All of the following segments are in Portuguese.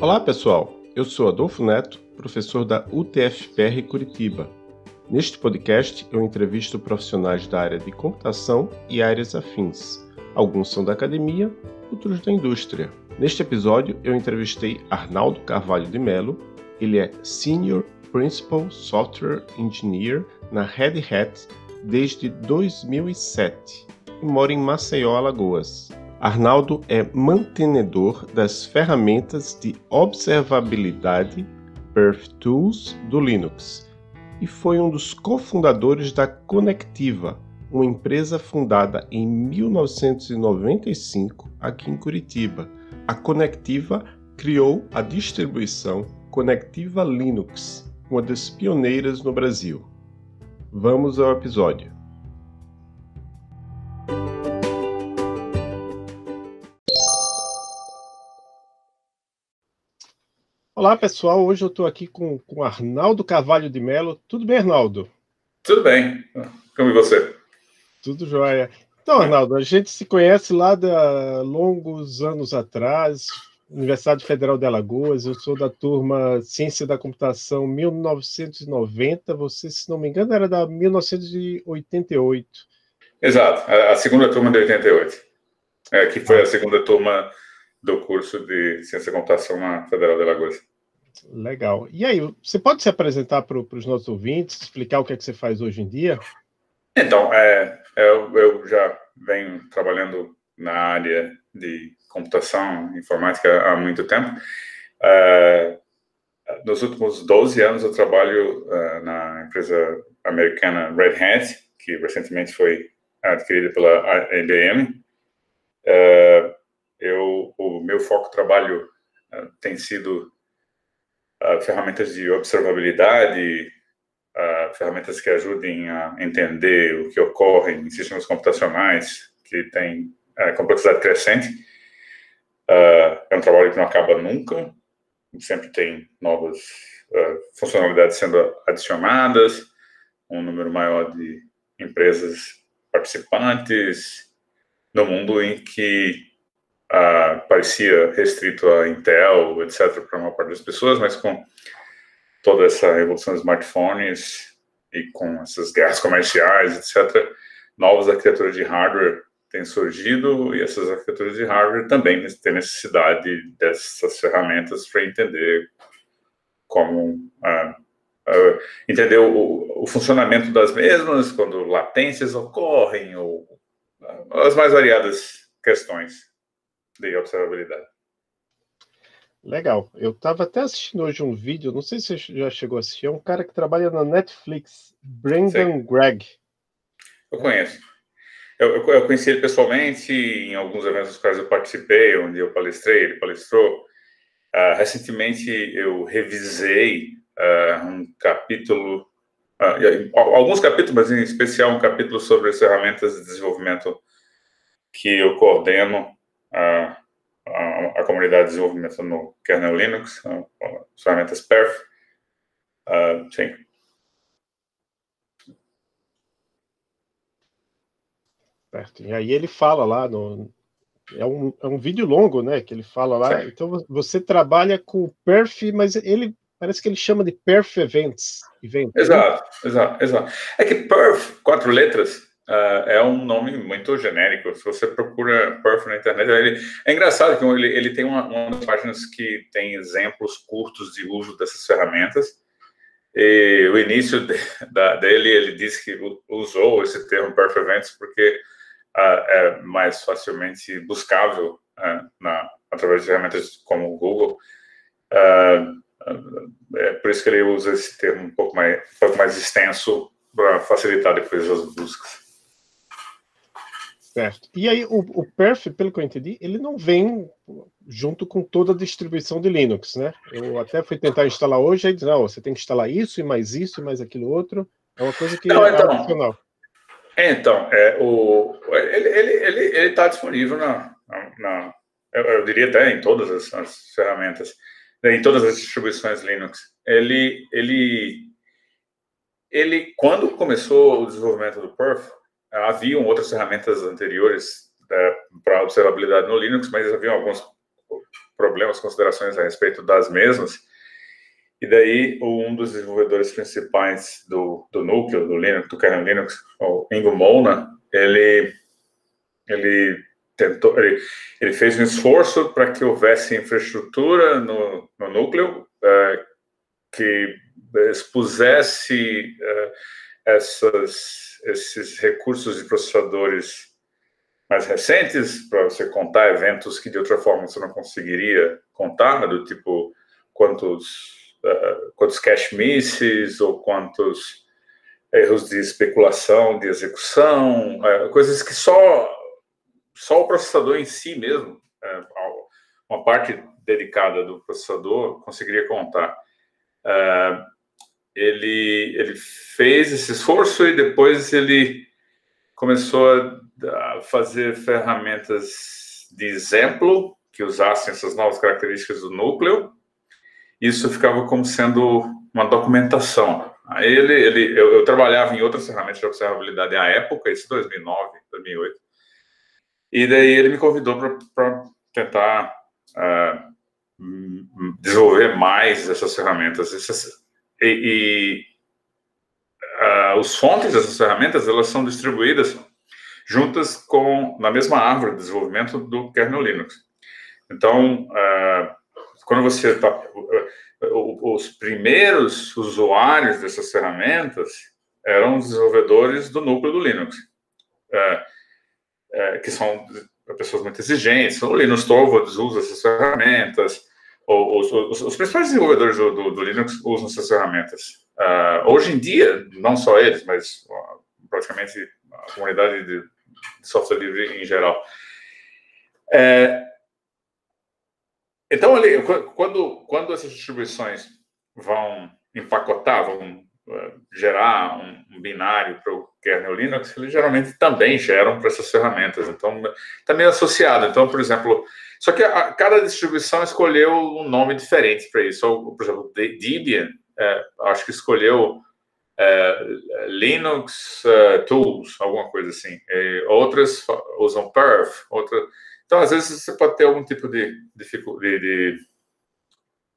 Olá pessoal, eu sou Adolfo Neto, professor da UTFPR Curitiba. Neste podcast eu entrevisto profissionais da área de computação e áreas afins. Alguns são da academia, outros da indústria. Neste episódio eu entrevistei Arnaldo Carvalho de Mello, ele é Senior Principal Software Engineer na Red Hat desde 2007 e mora em Maceió, Alagoas. Arnaldo é mantenedor das ferramentas de observabilidade Perf Tools do Linux e foi um dos cofundadores da Conectiva, uma empresa fundada em 1995 aqui em Curitiba. A Conectiva criou a distribuição Conectiva Linux, uma das pioneiras no Brasil. Vamos ao episódio. Olá, pessoal. Hoje eu estou aqui com, com Arnaldo Carvalho de Mello. Tudo bem, Arnaldo? Tudo bem. Como e você? Tudo jóia. Então, Arnaldo, a gente se conhece lá de longos anos atrás, Universidade Federal de Alagoas. Eu sou da turma Ciência da Computação 1990. Você, se não me engano, era da 1988. Exato, a segunda turma de 88. É, que foi a segunda turma do curso de Ciência da Computação na Federal de Alagoas. Legal. E aí, você pode se apresentar para os nossos ouvintes, explicar o que é que você faz hoje em dia? Então, é, eu, eu já venho trabalhando na área de computação informática há muito tempo. Uh, nos últimos 12 anos eu trabalho uh, na empresa americana Red Hat, que recentemente foi adquirida pela IBM. Eu, o meu foco de trabalho tem sido ferramentas de observabilidade, uh, ferramentas que ajudem a entender o que ocorre em sistemas computacionais que têm uh, complexidade crescente. é um trabalho que não acaba nunca, sempre tem novas funcionalidades sendo adicionadas, um número maior de empresas participantes, no mundo em que uh, parecia restrito a Intel, etc., para uma parte das pessoas, mas com toda essa revolução dos smartphones e com essas guerras comerciais, etc., novas arquiteturas de hardware têm surgido e essas arquiteturas de hardware também têm necessidade dessas ferramentas para entender como uh, uh, entender o, o, funcionamento das mesmas, quando latências ocorrem, ou as mais variadas questões de observabilidade. Legal. Eu estava até assistindo hoje um vídeo, não sei se você já chegou a assistir, é um cara que trabalha na Netflix, Brandon Sim. Gregg. Eu conheço. Eu, eu, eu, conheci ele pessoalmente em alguns eventos dos quais eu participei, onde eu palestrei, ele palestrou. Uh, recentemente eu revisei uh, um capítulo, uh, alguns capítulos, mas em especial um capítulo sobre as ferramentas de desenvolvimento que eu coordeno a, a, a comunidade de desenvolvimento no kernel Linux, as ferramentas perf. Uh, sim. Certo. E aí ele fala lá no. É um, é um vídeo longo, né? Que ele fala lá. Sim. Então você trabalha com perf, mas ele parece que ele chama de perf events. Event, exato, né? exato, exato. É que perf, quatro letras, Uh, é um nome muito genérico. Se você procura Perf na internet, ele, é engraçado que ele, ele tem uma, uma das páginas que tem exemplos curtos de uso dessas ferramentas. E o início de, da, dele, ele disse que usou esse termo Perf Events porque uh, é mais facilmente buscável uh, na, através de ferramentas como o Google. é por isso que ele usa esse termo um pouco mais, um pouco mais extenso para facilitar depois as buscas. Certo. E aí, o, o Perf, pelo que eu entendi, ele não vem junto com toda a distribuição de Linux, né? Eu até fui tentar instalar hoje, aí diz, não, você tem que instalar isso e mais isso e mais aquilo outro. É uma coisa que não, é então, opcional. Então, é, o, ele está ele, ele, ele tá disponível na, na, eu, eu, diria até em todas as, as, ferramentas, né, em todas as distribuições Linux. Ele, ele, ele, quando começou o desenvolvimento do Perf, haviam outras ferramentas anteriores é, para observabilidade no Linux, mas haviam alguns problemas, considerações a respeito das mesmas. E daí, um dos desenvolvedores principais do, do núcleo, do Linux, do kernel Linux, o Ingo Mona, ele, ele tentou, ele, ele fez um esforço para que houvesse infraestrutura no, no núcleo uh, que expusesse uh, essas, esses recursos de processadores mais recentes para você contar eventos que de outra forma você não conseguiria contar, do tipo quantos uh, quantos cache misses ou quantos erros de especulação, de execução, uh, coisas que só só o processador em si mesmo, uh, uma parte dedicada do processador conseguiria contar. Ele ele fez esse esforço e depois ele começou a fazer ferramentas de exemplo que usassem essas novas características do núcleo isso ficava como sendo uma documentação. Aí ele, ele eu, eu trabalhava em outras ferramentas de observabilidade à época, isso 2009, 2008, e daí ele me convidou para tentar uh, desenvolver mais essas ferramentas. Essas, e, e uh, os fontes dessas ferramentas elas são distribuídas juntas com na mesma árvore de desenvolvimento do kernel Linux. Então, uh, quando você está os primeiros usuários dessas ferramentas eram os desenvolvedores do núcleo do Linux, é, que são pessoas muito exigentes. O Linus Torvalds usa essas ferramentas, os, os, os principais desenvolvedores do, do, do, Linux usam essas ferramentas. Uh, hoje em dia, não só eles, mas praticamente a comunidade de, de, software livre em geral. É, então, ali, quando, quando essas distribuições vão empacotar, vão uh, gerar um, um binário para o kernel Linux, eles geralmente também geram para essas ferramentas. Então, está meio associado. Então, por exemplo, só que a, cada distribuição escolheu um nome diferente para isso. Por exemplo, Debian, é, acho que escolheu é, Linux uh, Tools, alguma coisa assim. E outras usam Perf, outras então, às vezes, você pode ter algum tipo de, de, de,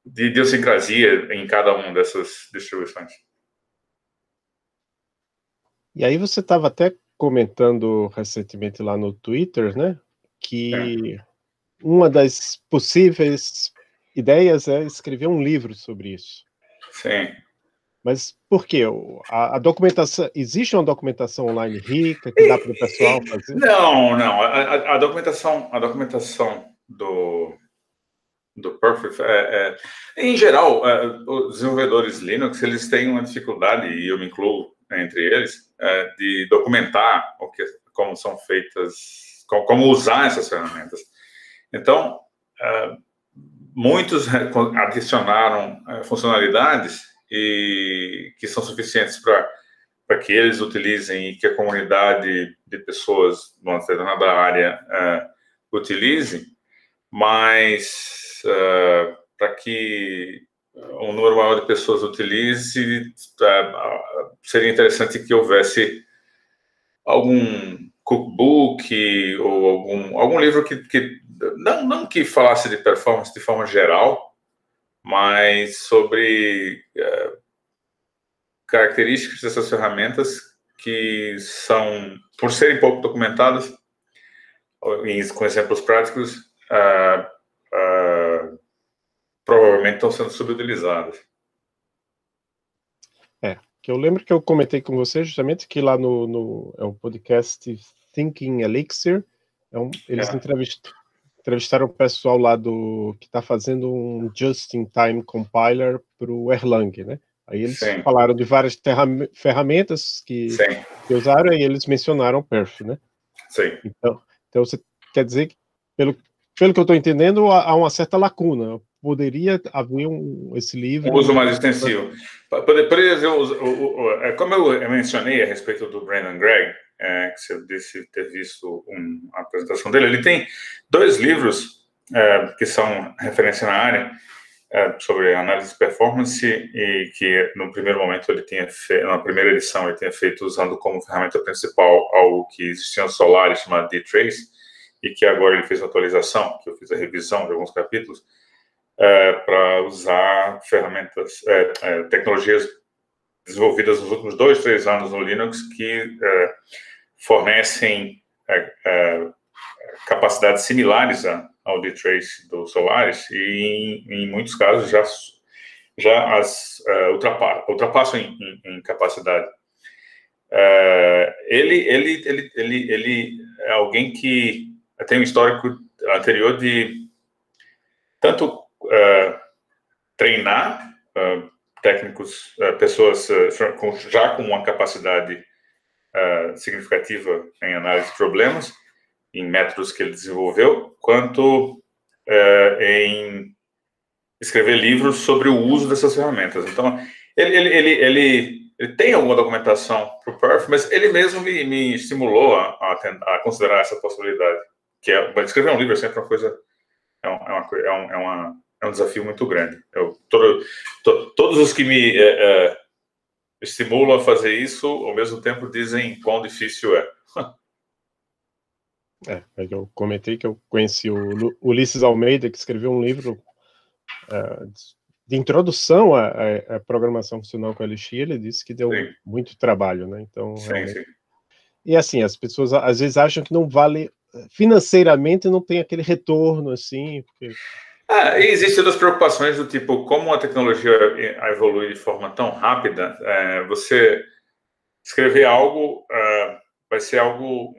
de idiosincrasia em cada uma dessas distribuições. E aí você estava até comentando recentemente lá no Twitter, né, que é. Uma das possíveis ideias é escrever um livro sobre isso. Sim. Mas por quê? A, a, documentação, existe uma documentação online rica que dá para o pessoal fazer? Não, não. A, a, documentação, a documentação do, do Perfect, é, é, em geral, é, os desenvolvedores Linux, eles têm uma dificuldade, e eu me incluo entre eles, é, de documentar o que, como são feitas, como, como usar essas ferramentas. Então, é, muitos adicionaram é, funcionalidades e que são suficientes para que eles utilizem e que a comunidade de pessoas numa determinada área uh, utilize, mas uh, para que um número maior de pessoas utilize, uh, seria interessante que houvesse algum cookbook ou algum, algum livro que, que não, não que falasse de performance de forma geral, mas sobre é, características dessas ferramentas que são, por serem pouco documentadas, com exemplos práticos, uh, uh, provavelmente estão sendo subutilizadas. É, que eu lembro que eu comentei com você justamente que lá no, no é um podcast Thinking Elixir, é um, eles é. entrevistam entrevistaram o pessoal lá do que está fazendo um just-in-time compiler para o Erlang, né? Aí eles Sim. falaram de várias ferramentas que, que, usaram e eles mencionaram Perf, né? Sim. Então, então você quer dizer que, pelo, pelo que eu estou entendendo, há uma certa lacuna. Poderia haver um, esse livro. Um uso mais extensivo. Por, por exemplo, é, como eu mencionei a respeito do Brandon Gregg, é, que você disse ter visto um, a apresentação dele. Ele tem dois livros é, que são referência na área é, sobre análise de performance e que no primeiro momento ele tinha feito, na primeira edição ele tinha feito usando como ferramenta principal algo que existia no Solaris chamado D-Trace e que agora ele fez uma atualização, que eu fiz a revisão de alguns capítulos, é, para usar ferramentas, é, é, tecnologias desenvolvidas nos últimos dois, três anos no Linux que é, fornecem é, é, capacidades similares ao D-Trace do Solaris e, em, em, muitos casos, já, já as ultrapassam em, em, em capacidade. ele, ele, ele, ele, ele é alguém que tem um histórico anterior de tanto treinar técnicos, uh, pessoas com, já com uma capacidade significativa em análise de problemas, em métodos que ele desenvolveu, quanto em escrever livros sobre o uso dessas ferramentas. Então, ele, ele, ele, ele, tem alguma documentação para o Perf, mas ele mesmo me, me estimulou a, a, considerar essa possibilidade que é, escrever um livro é sempre uma coisa, é, uma, é, uma, é, é um desafio muito grande. Eu, todo, to, todos os que me é, é, estimulam a fazer isso, ao mesmo tempo dizem quão difícil é. É, é eu comentei que eu conheci o Ulisses Almeida, que escreveu um livro uh, de introdução à, à, programação funcional com a LX, ele disse que deu sim. muito trabalho, né? Então, sim, realmente... sim. E assim, as pessoas às vezes acham que não vale financeiramente não tem aquele retorno assim. Porque... Ah, existem outras preocupações do tipo, como a tecnologia evolui de forma tão rápida, é, você escrever algo é, vai ser algo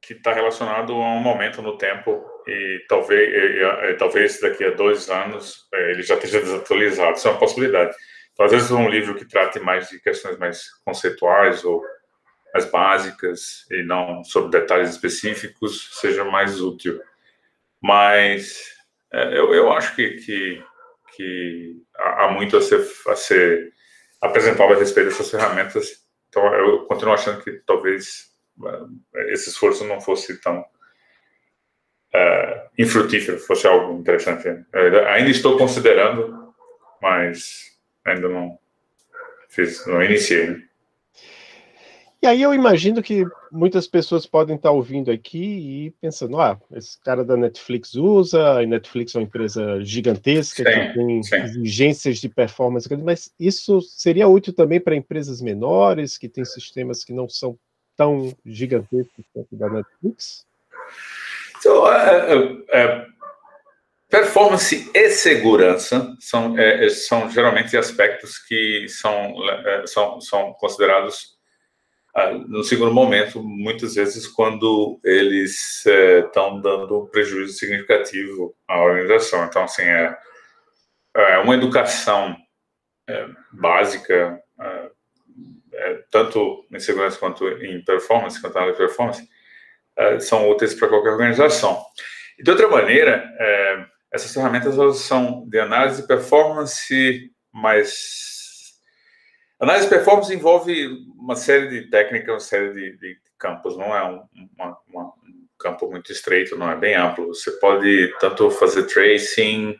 que está relacionado a um momento no tempo e talvez, e, e, talvez daqui a dois anos é, ele já esteja desatualizado. Isso é uma possibilidade. Então, às vezes, um livro que trate mais de questões mais conceituais ou mais básicas e não sobre detalhes específicos seja mais útil. Mas é, eu, eu acho que, que, que há muito a ser, a ser apresentado a respeito dessas ferramentas. Então, eu continuo achando que talvez é, esse esforço não fosse tão é, infrutífero, fosse algo interessante. Eu ainda estou considerando, mas ainda não fiz, não iniciei. E aí eu imagino que muitas pessoas podem estar ouvindo aqui e pensando, ah, esse cara da Netflix usa, a Netflix é uma empresa gigantesca sim, que tem sim. exigências de performance, mas isso seria útil também para empresas menores que têm sistemas que não são tão gigantescos quanto da Netflix? So, uh, uh, performance e segurança são, são geralmente aspectos que são, são, são considerados no segundo momento, muitas vezes, quando eles estão é, dando um prejuízo significativo à organização. Então, assim, é, é uma educação é, básica, é, é tanto em segurança quanto em performance, quanto na performance, é, são úteis para qualquer organização. E, de outra maneira, essas ferramentas são de análise de performance mais Análise de performance envolve uma série de técnicas, uma série de, de campos, não é um, uma, uma, um, campo muito estreito, não é bem amplo. Você pode tanto fazer tracing,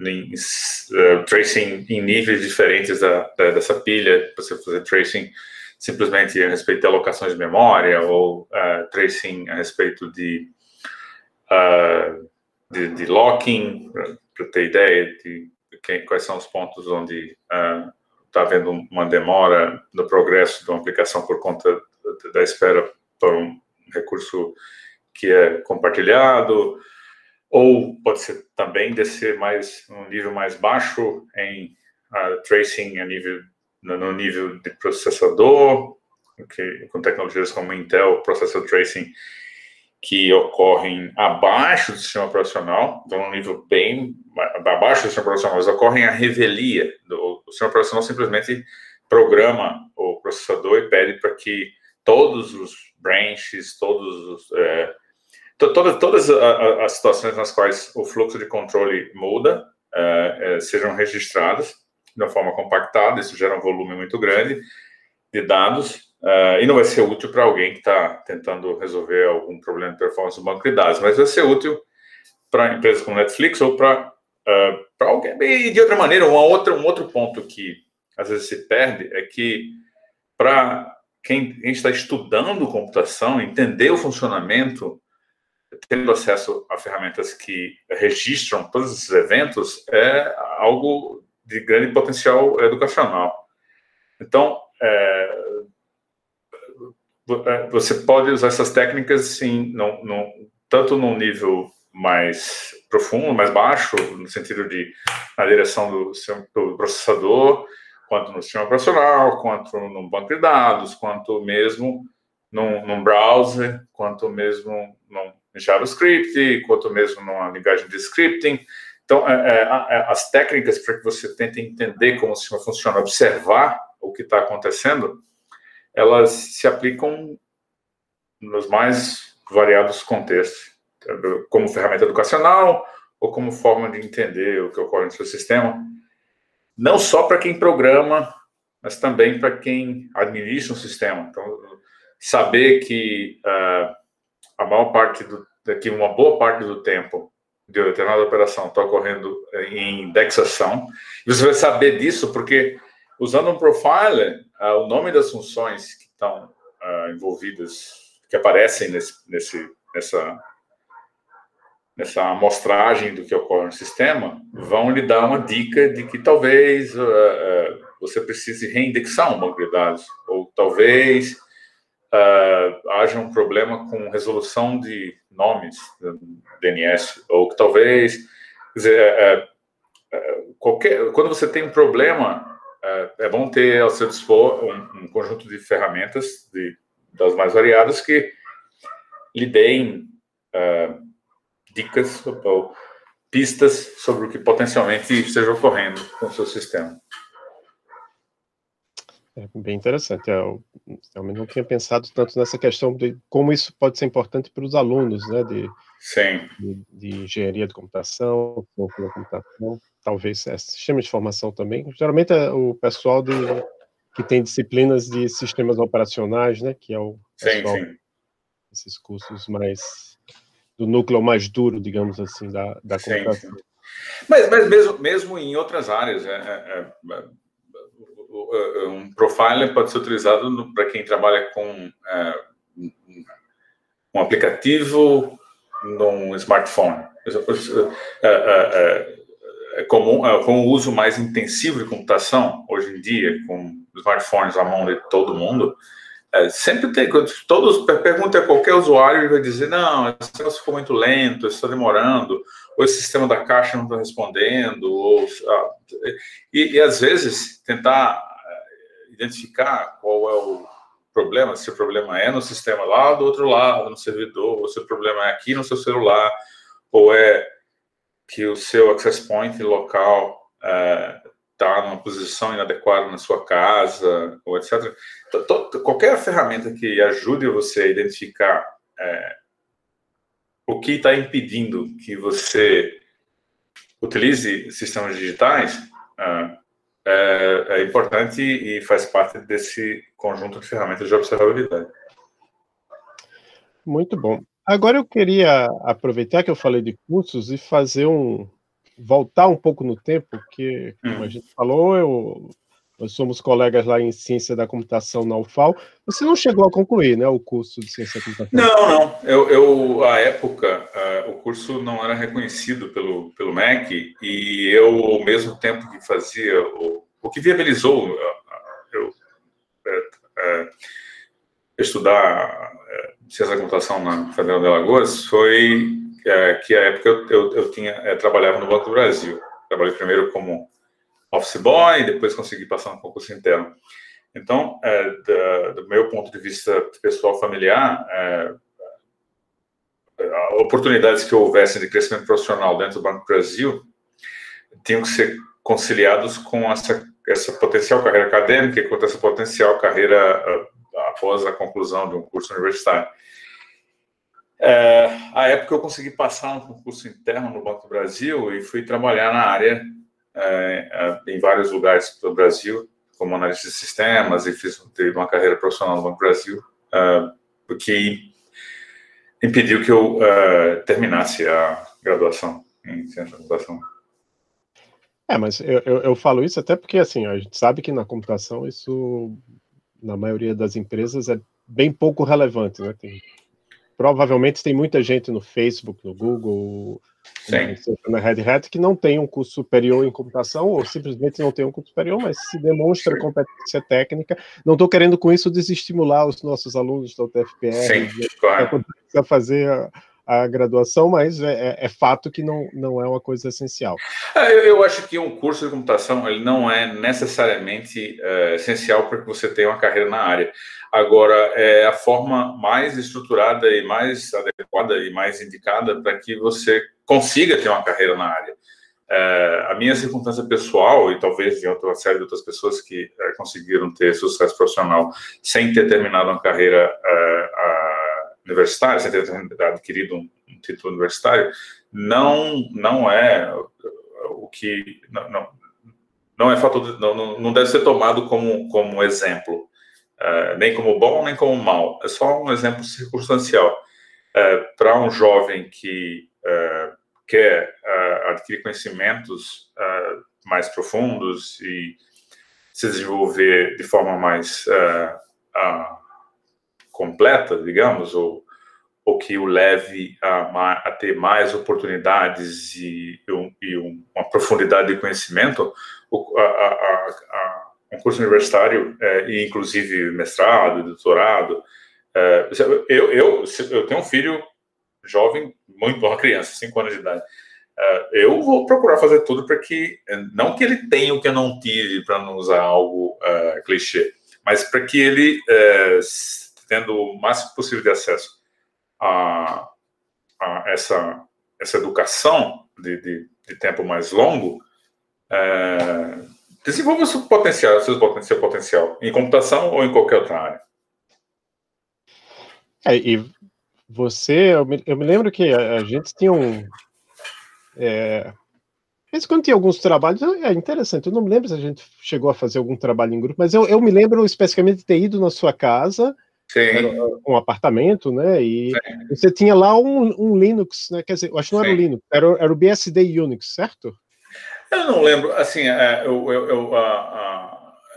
em, uh, tracing em níveis diferentes da, da, dessa pilha, você fazer tracing simplesmente a respeito de alocações de memória, ou uh, tracing a respeito de, uh, de, de, locking, para ter ideia de quem, quais são os pontos onde está havendo uma demora no progresso de uma aplicação por conta da espera por um recurso que é compartilhado, ou pode ser também descer mais um nível mais baixo em uh, tracing a nível no nível de processador, que, com tecnologias como Intel Processor Tracing que ocorrem abaixo do sistema operacional, então um nível bem abaixo do sistema operacional, mas ocorrem a revelia. Do, o sistema operacional simplesmente programa o processador e pede para que todos os branches, todos os, é, to, todas, todas as situações nas quais o fluxo de controle muda é, é, sejam registradas de uma forma compactada, isso gera um volume muito grande de dados Uh, e não vai ser útil para alguém que está tentando resolver algum problema de performance do banco de dados, mas vai ser útil para empresas como Netflix ou para uh, alguém. E de outra maneira, uma outra, um outro ponto que às vezes se perde é que para quem está estudando computação, entender o funcionamento, tendo acesso a ferramentas que registram todos esses eventos, é algo de grande potencial educacional. Então, é, é você pode usar essas técnicas, sim, no, no, tanto num nível mais profundo, mais baixo, no sentido de na direção do, do processador, quanto no sistema operacional, quanto no banco de dados, quanto mesmo num, num browser, quanto mesmo num JavaScript, quanto mesmo numa linguagem de scripting. Então, é, é, é as técnicas para que você tente entender como o sistema funciona, observar o que está acontecendo, elas se aplicam nos mais variados contextos, como ferramenta educacional ou como forma de entender o que ocorre no seu sistema não só para quem programa, mas também para quem administra um sistema. Então, saber que uh, a maior parte do, que uma boa parte do tempo de determinada operação está ocorrendo em indexação. Você vai saber disso porque usando um profiler, uh, o nome das funções que estão uh, envolvidas, que aparecem nesse, nesse, nessa nessa amostragem do que ocorre no sistema, vão lhe dar uma dica de que talvez uh, você precise reindexar um banco de dados, ou talvez uh, haja um problema com resolução de nomes DNS, ou que talvez, dizer, qualquer, quando você tem um problema, é bom ter ao seu dispor um, um conjunto de ferramentas de, das mais variadas que lhe deem dicas ou pistas sobre o que potencialmente esteja ocorrendo com o seu sistema. É bem interessante. Eu realmente não tinha pensado tanto nessa questão de como isso pode ser importante para os alunos, né? De, Sim. De, de engenharia de computação, da computação, talvez é, sistema de formação também. Geralmente é o pessoal de, que tem disciplinas de sistemas operacionais, né? Que é o pessoal, sim, sim. esses cursos mais do núcleo mais duro, digamos assim, da, da. Sim, sim. Mas, mas mesmo, mesmo em outras áreas, é, é, é, é um profiler pode ser utilizado para quem trabalha com é, um aplicativo num smartphone. É, é comum, com o uso mais intensivo de computação, hoje em dia, com smartphones à mão de todo mundo, é, sempre tem, todos pergunta a qualquer usuário e vai dizer, não, esse negócio ficou muito lento, está demorando, ou esse sistema da caixa não está respondendo, ou, ah, e, e, às vezes tentar é, identificar qual é o problema, se o problema é no sistema lá do outro lado, no servidor, ou se o problema é aqui no seu celular, ou é que o seu access point local é, está numa posição inadequada na sua casa, ou etc. Qualquer ferramenta que ajude você a identificar é, o que está impedindo que você utilize sistemas digitais é, é, é, importante e faz parte desse conjunto de ferramentas de observabilidade. Muito bom. Agora eu queria aproveitar que eu falei de cursos e fazer um, voltar um pouco no tempo, porque, como a hum. gente falou, eu, nós somos colegas lá em Ciência da Computação na UFAL. Você não chegou a concluir, né, o curso de Ciência da Computação? Não, não. Eu, eu à época, uh, o curso não era reconhecido pelo, pelo MEC e eu, ao mesmo tempo que fazia, o, o que viabilizou uh, eu uh, estudar Ciência da Computação na Federal de Alagoas foi é, que a época eu, eu, eu tinha, é, trabalhava no Banco do Brasil. Trabalhei primeiro como office boy, depois consegui passar um concurso interno. Então, é, da, do meu ponto de vista pessoal familiar, é, oportunidades que houvessem de crescimento profissional dentro do Banco do Brasil tinham que ser conciliados com essa, essa potencial carreira acadêmica e com essa potencial carreira após a conclusão de um curso universitário. É, a época eu consegui passar um concurso interno no Banco do Brasil e fui trabalhar na área é, é em vários lugares do Brasil, como analista de sistemas, e fiz uma carreira profissional no Banco do Brasil, é, que impediu que eu é, terminasse a graduação em ciência da computação. É, mas eu, eu, eu, falo isso até porque, assim, a gente sabe que na computação isso na maioria das empresas é bem pouco relevante, né? Tem, provavelmente tem muita gente no Facebook, no Google, na Red Hat que não tem um curso superior em computação ou simplesmente não tem um curso superior, mas se demonstra competência técnica. Não estou querendo com isso desestimular os nossos alunos da UTFPR Sim, claro. a fazer a, a graduação, mas é, é, é, fato que não, não é uma coisa essencial. É, eu, eu, acho que um curso de computação ele não é necessariamente é, essencial para que você tenha uma carreira na área. Agora, é a forma mais estruturada e mais adequada e mais indicada para que você consiga ter uma carreira na área. É, a minha circunstância pessoal, e talvez de outra série de outras pessoas que é, conseguiram ter sucesso profissional sem ter terminado uma carreira universitário, sem ter adquirido um, um, título universitário, não não é o que não, não, não é fato não, não deve ser tomado como como exemplo, uh, nem como bom nem como mal. É só um exemplo circunstancial uh, para um jovem que uh, quer adquirir conhecimentos mais profundos e se desenvolver de forma mais completa, digamos, ou, ou que o leve a, a ter mais oportunidades e, e, uma profundidade de conhecimento, a, a, um curso universitário, é, e inclusive mestrado, doutorado. É, eu, eu, eu tenho um filho jovem, muito uma criança, 5 anos de idade. É, eu vou procurar fazer tudo para que, não que ele tenha o que eu não tive, para não usar algo uh, clichê, mas para que ele tendo o máximo possível de acesso a, a essa, essa educação de, de, de tempo mais longo, é, desenvolva seu potencial, seu potencial, potencial, em computação ou em qualquer outra área. É, e você, eu me, eu me, lembro que a, a gente tinha um. É, mas quando tinha alguns trabalhos, é interessante. Eu não me lembro se a gente chegou a fazer algum trabalho em grupo, mas eu, eu me lembro especificamente de ter ido na sua casa um apartamento, né? E Sim. você tinha lá um, um, Linux, né? Quer dizer, eu acho que não Sim. era o Linux, era, era o BSD Unix, certo? Eu não lembro, assim, é, eu, eu, eu,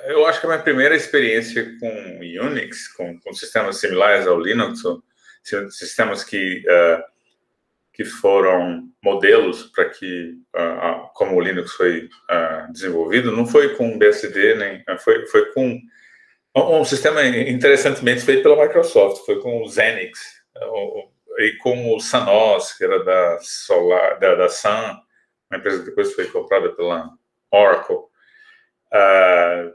eu, acho que a minha primeira experiência com Unix, com, com sistemas similares ao Linux, sistemas que, uh, que foram modelos para que, como o Linux foi uh, desenvolvido, não foi com BSD, nem foi, foi com um sistema interessantemente feito pela Microsoft, foi com o Xenix e com o Sanos, que era da Solar, da, da Sun, uma empresa que depois foi comprada pela Oracle, uh,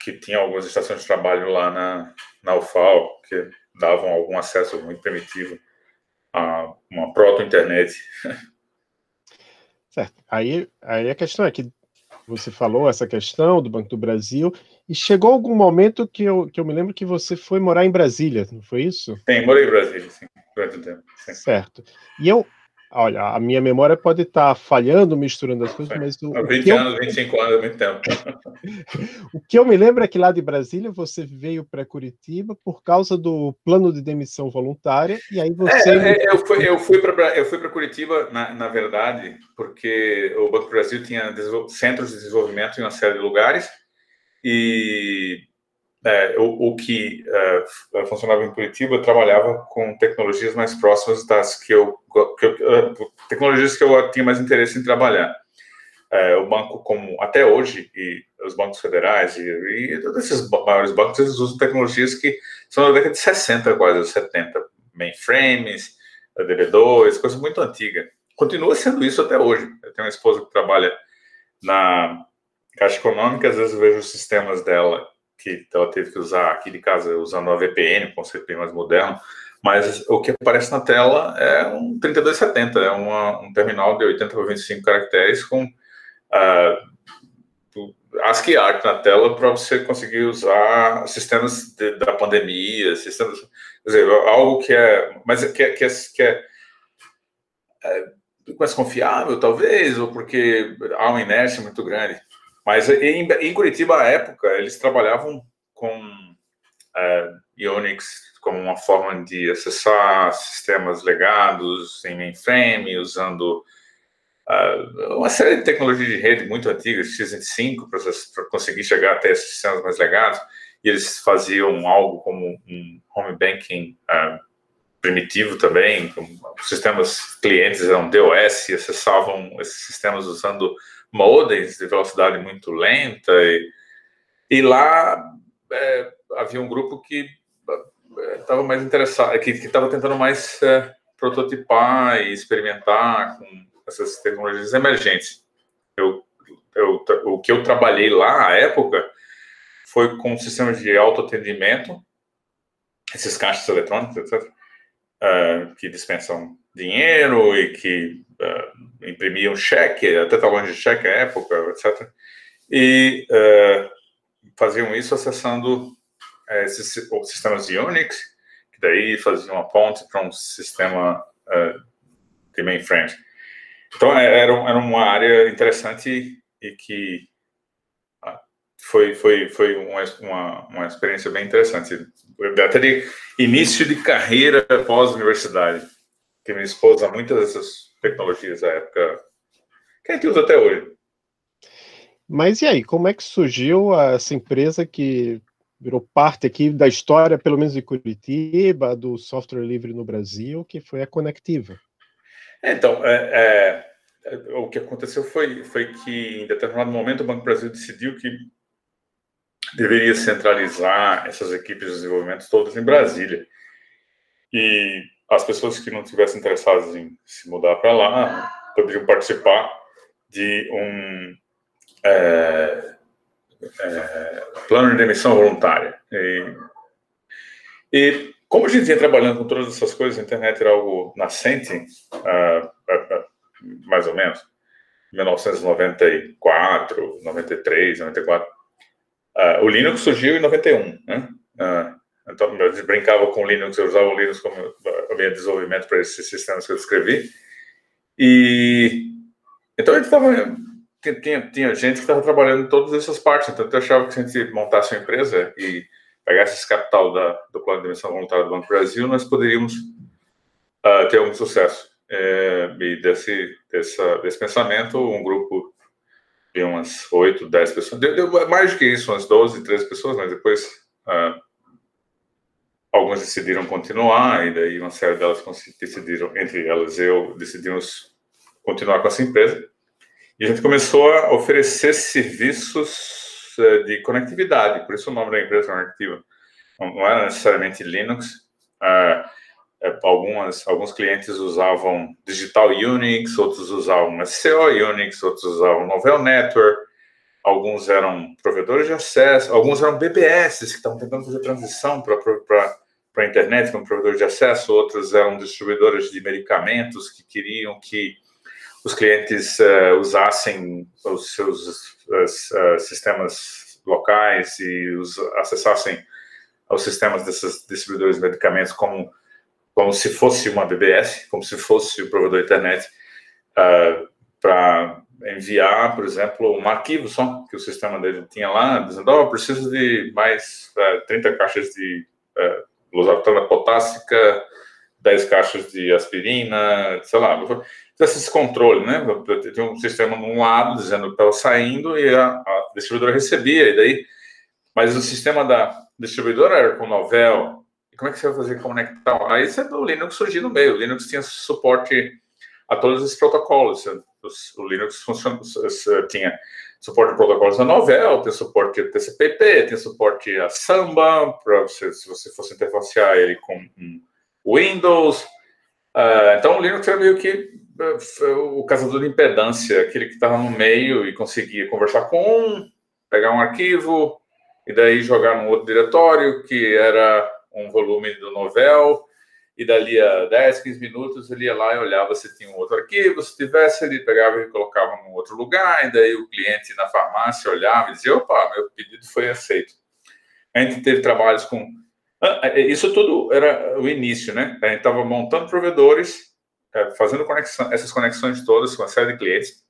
que tinha algumas estações de trabalho lá na, na UFAL, que davam algum acesso muito primitivo a uma proto-internet. Certo. Aí, aí a questão é que você falou essa questão do Banco do Brasil, e chegou algum momento que eu, que eu me lembro que você foi morar em Brasília, não foi isso? Sim, morei em Brasília, sim, durante um tempo. Sim. Certo. E eu, olha, a minha memória pode estar falhando, misturando as coisas, mas... O, 20 anos, eu... 25 anos é muito tempo. o que eu me lembro é que lá de Brasília você veio para Curitiba por causa do plano de demissão voluntária, e aí você... É, é, eu fui, eu fui para Curitiba, na, na verdade, porque o Banco do Brasil tinha centros de desenvolvimento em uma série de lugares, e é, o, o, que é, funcionava em Curitiba trabalhava com tecnologias mais próximas das que eu, que eu é, tecnologias que eu tinha mais interesse em trabalhar. É, o banco, como até hoje, e os bancos federais e, e todos esses maiores bancos, eles usam tecnologias que são da década de 60, quase 70, mainframes, DB2, coisa muito antiga. Continua sendo isso até hoje. Eu tenho uma esposa que trabalha na Caixa Econômica, às vezes eu vejo os sistemas dela que ela teve que usar aqui de casa usando a VPN, com CP mais moderno, mas o que aparece na tela é um 3270, é uma, um terminal de 80 por 25 caracteres com uh, ASCII art na tela para você conseguir usar sistemas de, da pandemia, sistemas, quer dizer, algo que é, mas que que é, que é, é mais confiável, talvez, ou porque há uma inércia muito grande. Mas em, em Curitiba, à época, eles trabalhavam com é, Unix como uma forma de acessar sistemas legados em mainframe, usando uh, uma série de tecnologias de rede muito antigas, x25, para conseguir chegar até esses sistemas mais legados. e eles faziam algo como um home banking uh, primitivo também, sistemas clientes eram DOS, acessavam esses sistemas usando modems de velocidade muito lenta, e, e lá é, havia um grupo que estava mais interessado, que estava tentando mais é, prototipar e experimentar com essas tecnologias emergentes. Eu, eu, o que eu trabalhei lá à época foi com sistemas de autoatendimento, esses caixas eletrônicos, etc., uh, que dispensam dinheiro e que uh, imprimiam cheque, até talões de cheque à época, etc. E uh, faziam isso acessando esses sistemas Unix, que daí faziam a ponte para um sistema de mainframe. Então, é, era, era uma área interessante e que foi, foi, foi uma, uma, uma experiência bem interessante. Até de início de carreira pós-universidade, que me expôs a muitas dessas tecnologias da época, que a gente usa até hoje. Mas e aí, como é que surgiu essa empresa que virou parte aqui da história, pelo menos de Curitiba, do software livre no Brasil, que foi a Conectiva? Então, é, é, o que aconteceu foi, foi que, em determinado momento, o Banco Brasil decidiu que deveria centralizar essas equipes de desenvolvimento todas em Brasília. E as pessoas que não tivessem interessadas em se mudar para lá poderiam participar de um é, é, plano de demissão voluntária. E, e, como a gente vinha trabalhando com todas essas coisas, a internet era algo nascente, uh, mais ou menos, 1994, 93, 94, Uh, o Linux surgiu em 91, né? Uh, então, brincava com o Linux, eu usava o Linux como de desenvolvimento para esses sistemas que eu descrevi. E então gente estava tinha, tinha gente que estava trabalhando em todas essas partes, então eu achava que se a gente montasse uma empresa e pegasse esse capital da, do plano de emissão voluntária do Banco do Brasil, nós poderíamos uh, ter algum sucesso. É, e desse, dessa, desse pensamento, um grupo de umas 8, 10 pessoas. Deu, deu, mais do que isso, umas 12, 13 pessoas, mas depois uh, algumas decidiram continuar, e daí uma série delas decidiram, entre elas eu, decidimos continuar com essa empresa. E a gente começou a oferecer serviços uh, de conectividade, por isso o nome da empresa Conectiva. Não, era necessariamente Linux. Uh, é, algumas, alguns clientes usavam Digital Unix, outros usavam SCO Unix, outros usavam Novell Network, alguns eram provedores de acesso, alguns eram BBS, que estavam tentando fazer transição para a internet como provedor de acesso, outros eram distribuidores de medicamentos que queriam que os clientes uh, usassem os seus uh, sistemas locais e os, acessassem aos sistemas desses distribuidores de medicamentos como como se fosse uma BBS, como se fosse o provedor de internet, uh, ah, para enviar, por exemplo, um arquivo só que o sistema dele tinha lá, dizendo, oh, preciso de mais uh, ah, 30 caixas de uh, losartana potássica, 10 caixas de aspirina, sei lá, tivesse esse controle, né? Tinha um sistema num lado dizendo que estava saindo e a, a distribuidora recebia, e daí, mas o sistema da distribuidora era com Novell, como é que você vai fazer conectar? Aí você, o Linux surgiu no meio. O Linux tinha suporte a todos esses protocolos. O Linux funciona, tinha suporte a protocolos da Novell, tem suporte a TCP/IP, tem suporte a Samba, para você, se você fosse interfacear ele com Windows. Uh, então, o Linux era meio que o caçador de impedância, aquele que estava no meio e conseguia conversar com um, pegar um arquivo e daí jogar num outro diretório, que era um volume do novel, e dali a 10, 15 minutos ele ia lá e olhava se tinha um outro arquivo, se tivesse, ele pegava e colocava num outro lugar, e daí o cliente na farmácia olhava e dizia, opa, meu pedido foi aceito. A gente teve trabalhos com... Ah, é, isso tudo era o início, né? A gente estava montando provedores, é, fazendo conexão, essas conexões todas com a série de clientes.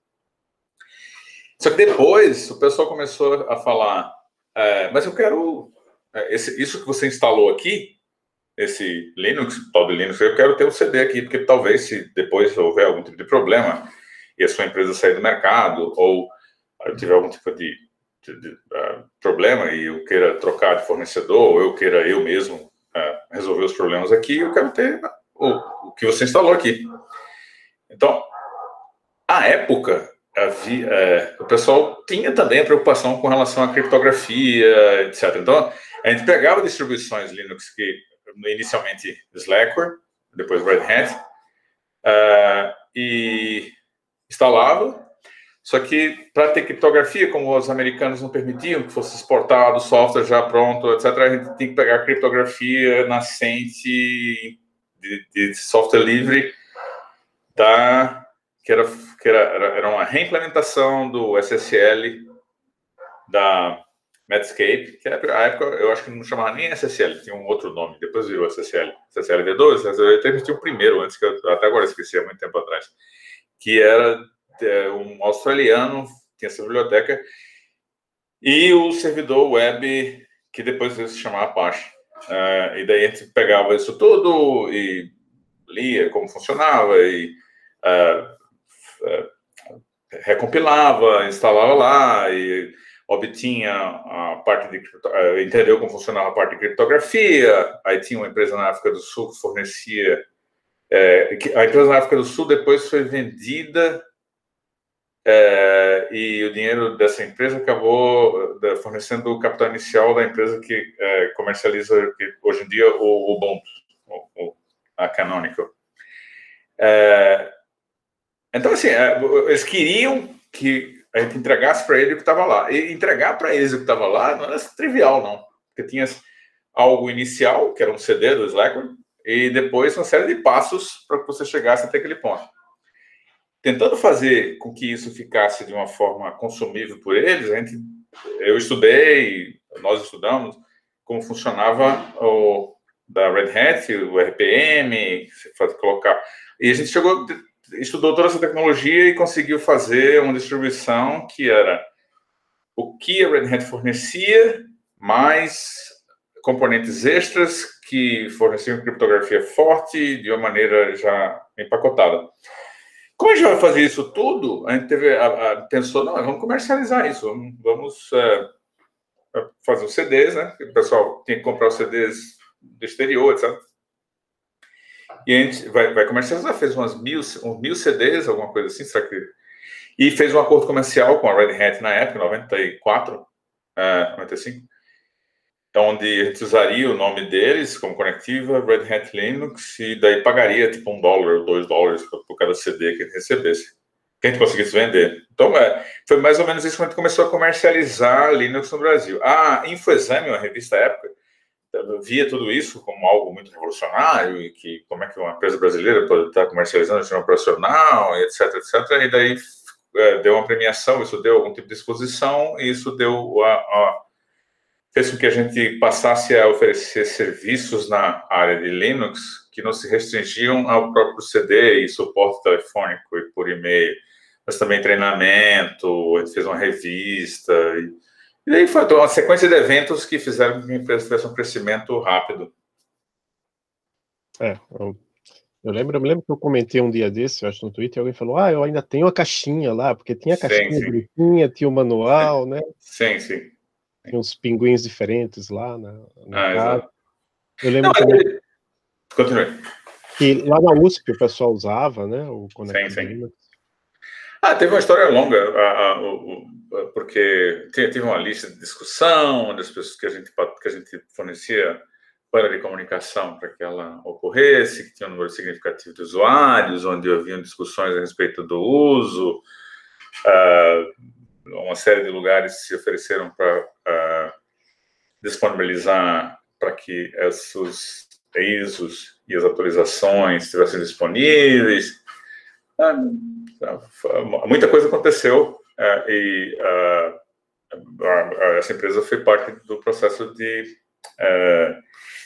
Só que depois o pessoal começou a falar, é, mas eu quero isso que você instalou aqui, esse Linux, tal de Linux, eu quero ter o CD aqui, porque talvez se depois houver algum tipo de problema e a sua empresa sair do mercado ou tiver algum tipo de, de, de, uh, problema e eu queira trocar de fornecedor, ou eu queira eu mesmo uh, resolver os problemas aqui, eu quero ter o, o que você instalou aqui. Então, à época, havia, é, o pessoal tinha também a preocupação com relação à criptografia, etc. Então, a gente pegava distribuições Linux que inicialmente Slackware, depois Red Hat, uh, e instalava. Só que para ter criptografia, como os americanos não permitiam que fosse exportado software já pronto, etc., a gente tem que pegar a criptografia nascente de, de software livre da que era que era, era uma reimplementação do SSL da Medscape, que na época eu acho que não chamava nem SSL, tinha um outro nome, depois virou SSL. SSL V2, SSL V3, tinha o primeiro antes, que eu até agora esqueci há muito tempo atrás, que era é, um australiano, tinha essa biblioteca, e o servidor web, que depois se chamava Apache. Uh, e daí a gente pegava isso tudo e lia como funcionava e uh, uh, recompilava, instalava lá e obtinha a parte de uh, entendeu como funcionava a parte de criptografia. Aí tinha uma empresa na África do Sul que fornecia é, a empresa na África do Sul depois foi vendida é, e o dinheiro dessa empresa acabou fornecendo o capital inicial da empresa que é, comercializa que hoje em dia o Ubuntu, a Canonical. É, então, assim, é, eles queriam que a gente entregasse para ele o que estava lá. E entregar para eles o que estava lá não era trivial, não. Porque tinha algo inicial, que era um CD do Slackware, e depois uma série de passos para que você chegasse até aquele ponto. Tentando fazer com que isso ficasse de uma forma consumível por eles, a gente, eu estudei, nós estudamos como funcionava o da Red Hat, o RPM, colocar. E a gente chegou estudou toda essa tecnologia e conseguiu fazer uma distribuição que era o que a Red Hat fornecia, mais componentes extras que forneciam criptografia forte de uma maneira já empacotada. Como a gente vai fazer isso tudo, a gente teve, a, a, pensou, não, vamos comercializar isso, vamos, vamos é, fazer os CDs, né? O pessoal tem que comprar os CDs do exterior, etc. E a gente vai, vai comercializar, fez umas mil, uns mil CDs, alguma coisa assim, será que... E fez um acordo comercial com a Red Hat na época, 94, uh, 95, onde a gente usaria o nome deles como conectiva, Red Hat Linux, e daí pagaria tipo um dólar ou dois dólares por cada CD que gente recebesse, que a gente conseguisse vender. Então, é, foi mais ou menos isso que a gente começou a comercializar Linux no Brasil. A InfoExame, uma revista época, via tudo isso como algo muito revolucionário e que como é que uma empresa brasileira pode estar comercializando sistema operacional, etc, etc. E daí é, deu uma premiação, isso deu algum tipo de exposição e isso deu a, a, fez com que a gente passasse a oferecer serviços na área de Linux que não se restringiam ao próprio CD e suporte telefônico e por e-mail, mas também treinamento, a gente fez uma revista e, e aí foi uma sequência de eventos que fizeram que a empresa tivesse um crescimento rápido. É, eu, eu lembro, eu lembro que eu comentei um dia desse, eu acho no Twitter, alguém falou, ah, eu ainda tenho a caixinha lá, porque tinha a caixinha bonitinha, tinha o manual, né? Sim, sim. Tinha uns pinguins diferentes lá na, ah, casa. Exato. Eu lembro Não, também... Continue. Que lá na USP o pessoal usava, né? O sim, sim. Ah, teve uma história longa, a, a, o, porque teve uma lista de discussão das pessoas que a gente, que a gente fornecia para de comunicação para que ela ocorresse, que tinha um número significativo de usuários, onde haviam discussões a respeito do uso, uh, uma série de lugares se ofereceram para uh, disponibilizar para que esses ISOs e as atualizações estivessem disponíveis. Uh, muita coisa aconteceu e essa empresa foi parte do processo de é,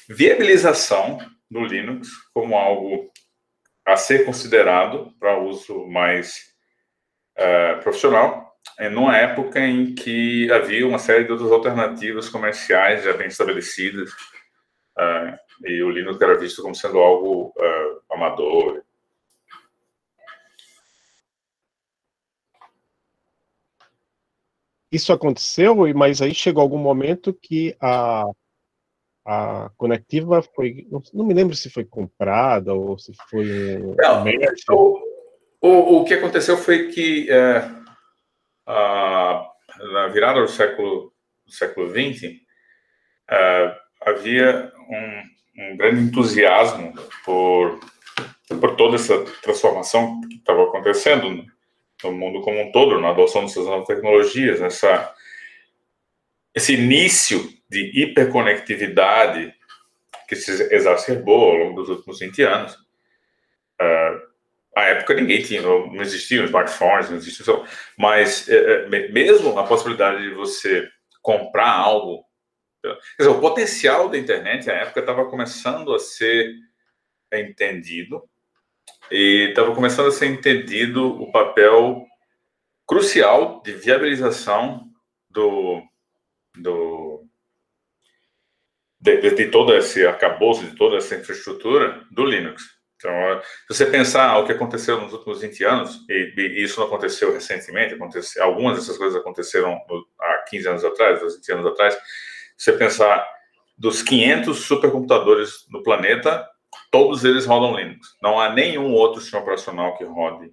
viabilização do Linux como algo a ser considerado para uso mais é, profissional, numa época em que havia uma série de outras alternativas comerciais já bem estabelecidas, e o Linux era visto como sendo algo amador isso aconteceu, mas aí chegou algum momento que a, a conectiva foi, não, me lembro se foi comprada ou se foi não, o, o, o, que aconteceu foi que é, a, na virada do século do século XX é, havia um, um grande entusiasmo por por toda essa transformação que estava acontecendo no mundo como um todo, na adoção dessas novas tecnologias, essa, esse início de hiperconectividade que se exacerbou ao longo dos últimos 20 anos. Uh, à época ninguém tinha, não existiam smartphones, não existiam, mas uh, mesmo a possibilidade de você comprar algo, quer dizer, o potencial da internet à época estava começando a ser entendido e estava começando a ser entendido o papel crucial de viabilização do, do de, de, de todo esse arcabouço, de toda essa infraestrutura do Linux. Então, se você pensar o que aconteceu nos últimos 20 anos, e, e isso não aconteceu recentemente, aconteceu, algumas dessas coisas aconteceram há 15 anos atrás, 20 anos atrás, se você pensar dos 500 supercomputadores no planeta, todos eles rodam Linux. Não há nenhum outro sistema operacional que rode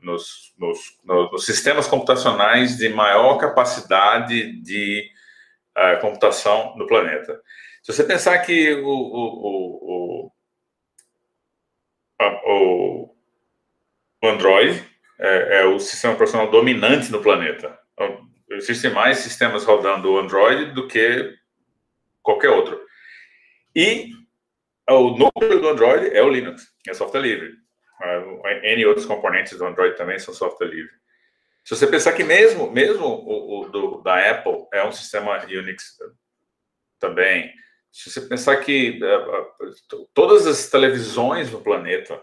nos, nos, nos sistemas computacionais de maior capacidade de uh, computação no planeta. Se você pensar que o, o, o, o, o Android é, é, o sistema operacional dominante no planeta, então, existem mais sistemas rodando o Android do que qualquer outro. E o núcleo do Android é o Linux, é software livre. Uh, N outros componentes do Android também são software livre. Se você pensar que mesmo, mesmo o, o do, da Apple é um sistema Unix também, se você pensar que uh, todas as televisões no planeta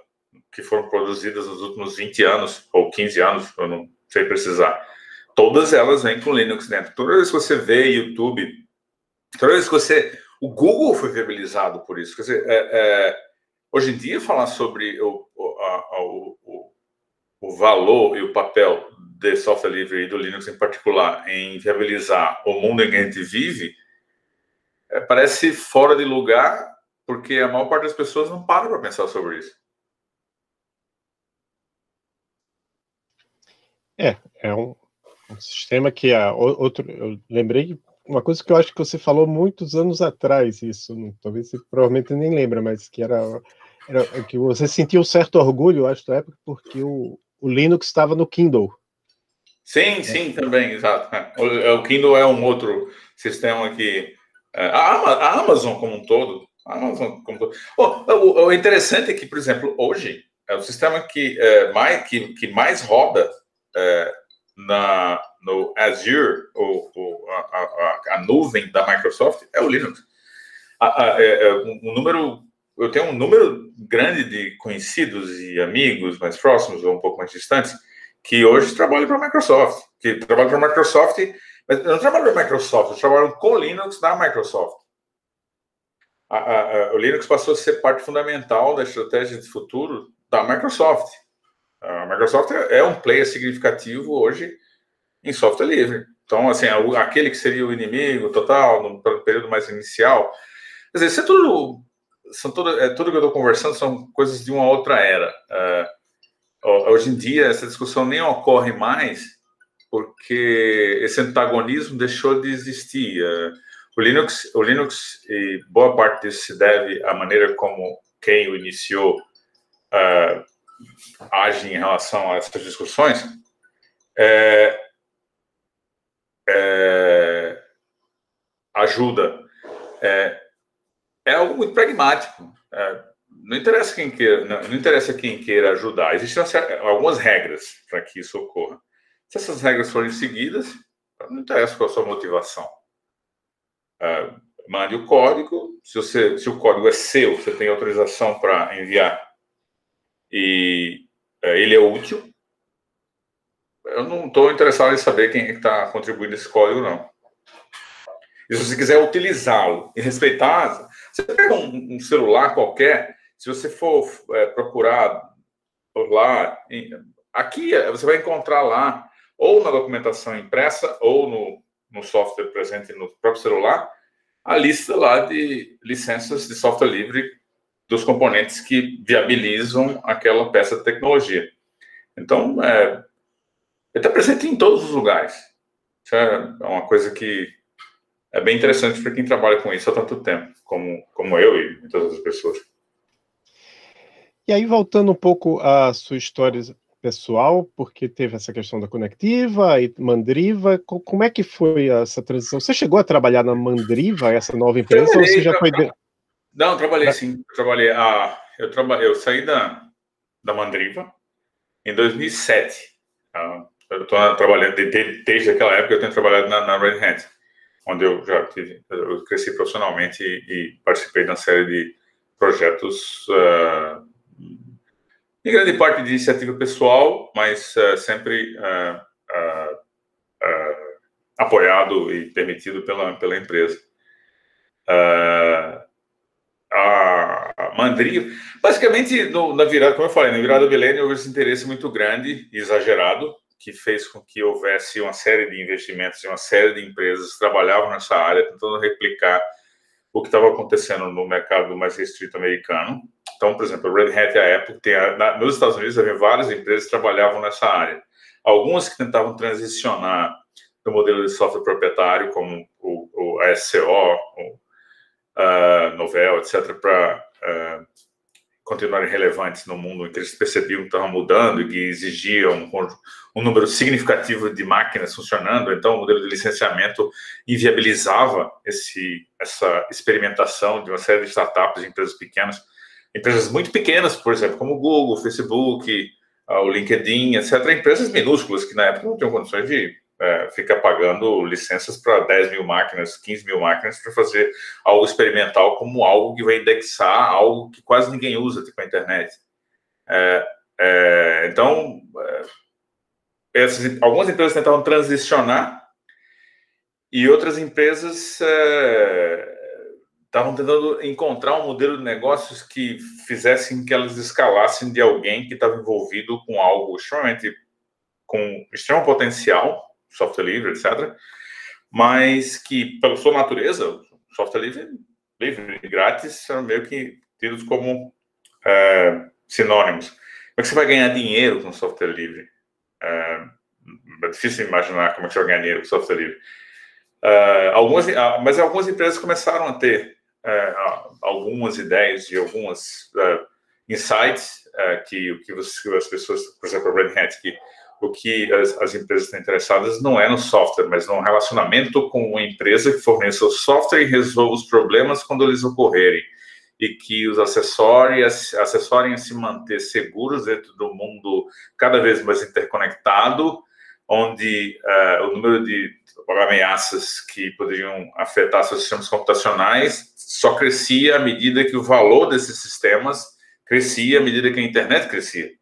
que foram produzidas nos últimos 20 anos, ou 15 anos, eu não sei precisar, todas elas vêm com Linux dentro. Toda vez que você vê YouTube, toda vez que você o Google foi viabilizado por isso. Quer dizer, é, é, hoje em dia, falar sobre o, a, o, o, valor e o papel de software livre e do Linux em particular em viabilizar o mundo em que a gente vive é, parece fora de lugar, porque a maior parte das pessoas não para para pensar sobre isso. É, é um, um sistema que a outro, eu lembrei uma coisa que eu acho que você falou muitos anos atrás, isso, talvez você provavelmente nem lembra, mas que era, era que você sentiu um certo orgulho, eu acho, da época, porque o, o Linux estava no Kindle. Sim, é. sim, também, exato. O, é, o, Kindle é um outro sistema que é, a, a, Amazon como um todo, a Amazon como um todo. Oh, o, o, interessante é que, por exemplo, hoje é o sistema que é, mais que, que mais roda é, na, no Azure, ou, ou a, a, a, nuvem da Microsoft, é o Linux. A, é, é um número, eu tenho um número grande de conhecidos e amigos mais próximos ou um pouco mais distantes que hoje trabalham para a Microsoft, que trabalham para a Microsoft, mas não trabalham para a Microsoft, trabalham com Linux da Microsoft. o Linux passou a ser parte fundamental da estratégia de futuro da Microsoft. A Microsoft é, é um player significativo hoje em software livre. Então, assim, aquele que seria o inimigo total, no período mais inicial. Quer dizer, isso é tudo. São tudo, é, tudo que eu estou conversando são coisas de uma outra era. Uh, hoje em dia, essa discussão nem ocorre mais, porque esse antagonismo deixou de existir. Uh, o Linux, o Linux, e boa parte disso se deve à maneira como quem o iniciou uh, age em relação a essas discussões. É, é, ajuda. É, é, algo muito pragmático. É, não interessa quem queira, não, não, interessa quem queira ajudar. Existem algumas regras para que isso ocorra. Se essas regras forem seguidas, não interessa qual a sua motivação. É, mande o código. Se, você, se o código é seu, você tem autorização para enviar e é, ele é útil, eu não estou interessado em saber quem é está contribuindo esse código, não. E se você quiser utilizá-lo e respeitar, você pega um, um, celular qualquer, se você for é, procurar por lá, em, aqui você vai encontrar lá ou na documentação impressa, ou no, no software presente no próprio celular, a lista lá de licenças de software livre dos componentes que viabilizam aquela peça de tecnologia. Então, é, ele está presente em todos os lugares. Isso é uma coisa que é bem interessante para quem trabalha com isso há tanto tempo, como, como eu e muitas outras pessoas. E aí, voltando um pouco à sua história pessoal, porque teve essa questão da conectiva e Mandriva, como é que foi essa transição? Você chegou a trabalhar na Mandriva, essa nova empresa, trabalhei, ou você já foi... De... Não, trabalhei sim, eu trabalhei, ah, eu, traba... eu saí da, da Mandriva em 2007, ah, eu estou trabalhando, desde, desde aquela época eu tenho trabalhado na, na Red Hat, onde eu já tive, eu cresci profissionalmente e, e participei de uma série de projetos uh, em grande parte de iniciativa pessoal, mas uh, sempre uh, apoiado e permitido pela, pela empresa. a Mandriva, basicamente, no, na virada, como eu falei, na virada do milênio houve esse interesse muito grande exagerado, que fez com que houvesse uma série de investimentos e uma série de empresas que trabalhavam nessa área, tentando replicar o que estava acontecendo no mercado mais restrito americano. Então, por exemplo, a Red Hat e a Apple, tem a, na, nos Estados Unidos, havia várias empresas que trabalhavam nessa área. Algumas que tentavam transicionar do modelo de software proprietário, como o, o a SCO, o uh, Novell, etc., para uh, continuarem relevantes no mundo em que eles percebiam que estavam mudando e que exigiam um, um, número significativo de máquinas funcionando. Então, o modelo de licenciamento inviabilizava esse, essa experimentação de uma série de startups, de empresas pequenas, empresas muito pequenas, por exemplo, como o Google, o Facebook, o LinkedIn, etc., empresas minúsculas que na época não tinham condições de é, ficar pagando licenças para 10 mil máquinas, 15 mil máquinas para fazer algo experimental como algo que vai indexar algo que quase ninguém usa, tipo a internet. É, é, então, é, essas, algumas empresas tentavam transicionar e outras empresas é, estavam tentando encontrar um modelo de negócios que fizessem que elas escalassem de alguém que estava envolvido com algo extremamente com extremo potencial, software livre, etc., mas que, pela sua natureza, software livre, livre e grátis, são meio que tidos como é, sinônimos. Como é que você vai ganhar dinheiro com software livre? É, é difícil imaginar como é que você vai ganhar dinheiro com software livre. Uh, algumas, uh, mas algumas empresas começaram a ter é, algumas ideias e algumas uh, insights uh, que que, que, as pessoas, por exemplo, a Red Hat, que o que as, as, empresas estão interessadas não é no software, mas no relacionamento com uma empresa que forneça o software e resolva os problemas quando eles ocorrerem e que os assessorem, assessorem a se manter seguros dentro do mundo cada vez mais interconectado, onde uh, o número de ameaças que poderiam afetar seus sistemas computacionais só crescia à medida que o valor desses sistemas crescia, à medida que a internet crescia.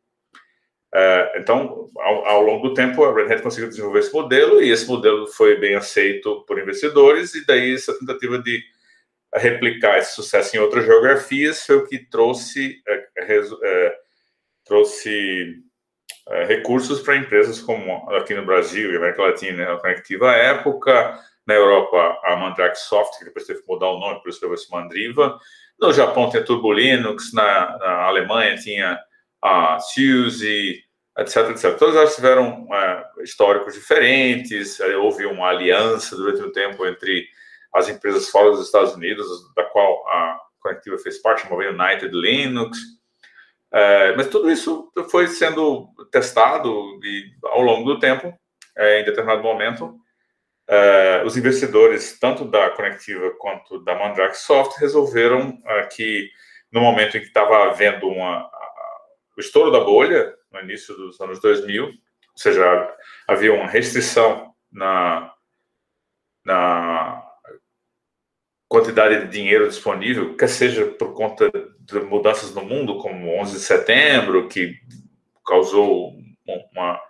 Uh, então, ao, ao, longo do tempo, a Red Hat conseguiu desenvolver esse modelo e esse modelo foi bem aceito por investidores e daí essa tentativa de replicar esse sucesso em outras geografias foi o que trouxe, trouxe é, recursos para empresas como aqui no Brasil e América Latina, a Conectiva época, na Europa a Mandrake Soft, que depois teve que mudar o nome, por isso levou-se Mandriva, no Japão tem a Turbo Linux, na, na Alemanha tinha a SUSE, etc, etc. Todas elas tiveram é, históricos diferentes, é, houve uma aliança durante um tempo entre as empresas fora dos Estados Unidos, da qual a Conectiva fez parte, chamada United Linux, é, mas tudo isso foi sendo testado e, ao longo do tempo, é, em determinado momento, é, os investidores, tanto da Conectiva quanto da Mandrake Soft, resolveram é, que, no momento em que estava havendo uma, o estouro da bolha, no início dos anos 2000, ou seja, havia uma restrição na, na quantidade de dinheiro disponível, quer seja por conta de mudanças no mundo, como 11 de setembro, que causou uma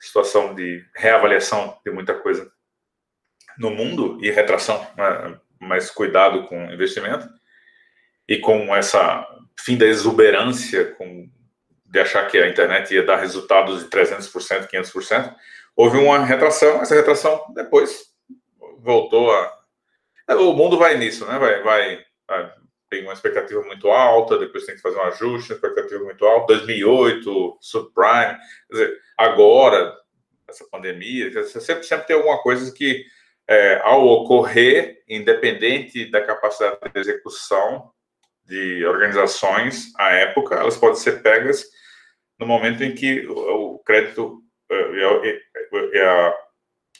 situação de reavaliação de muita coisa no mundo e retração, né, mais cuidado com investimento, e com essa fim da exuberância, com, de achar que a internet ia dar resultados de 300%, 500%, houve uma retração, essa retração depois voltou a. O mundo vai nisso, né? Vai, vai, vai tem uma expectativa muito alta, depois tem que fazer um ajuste, expectativa muito alta. 2008, subprime, quer dizer, agora, essa pandemia, você sempre, sempre tem alguma coisa que, é, ao ocorrer, independente da capacidade de execução de organizações, à época, elas podem ser pegas no momento em que o, crédito é, e a, a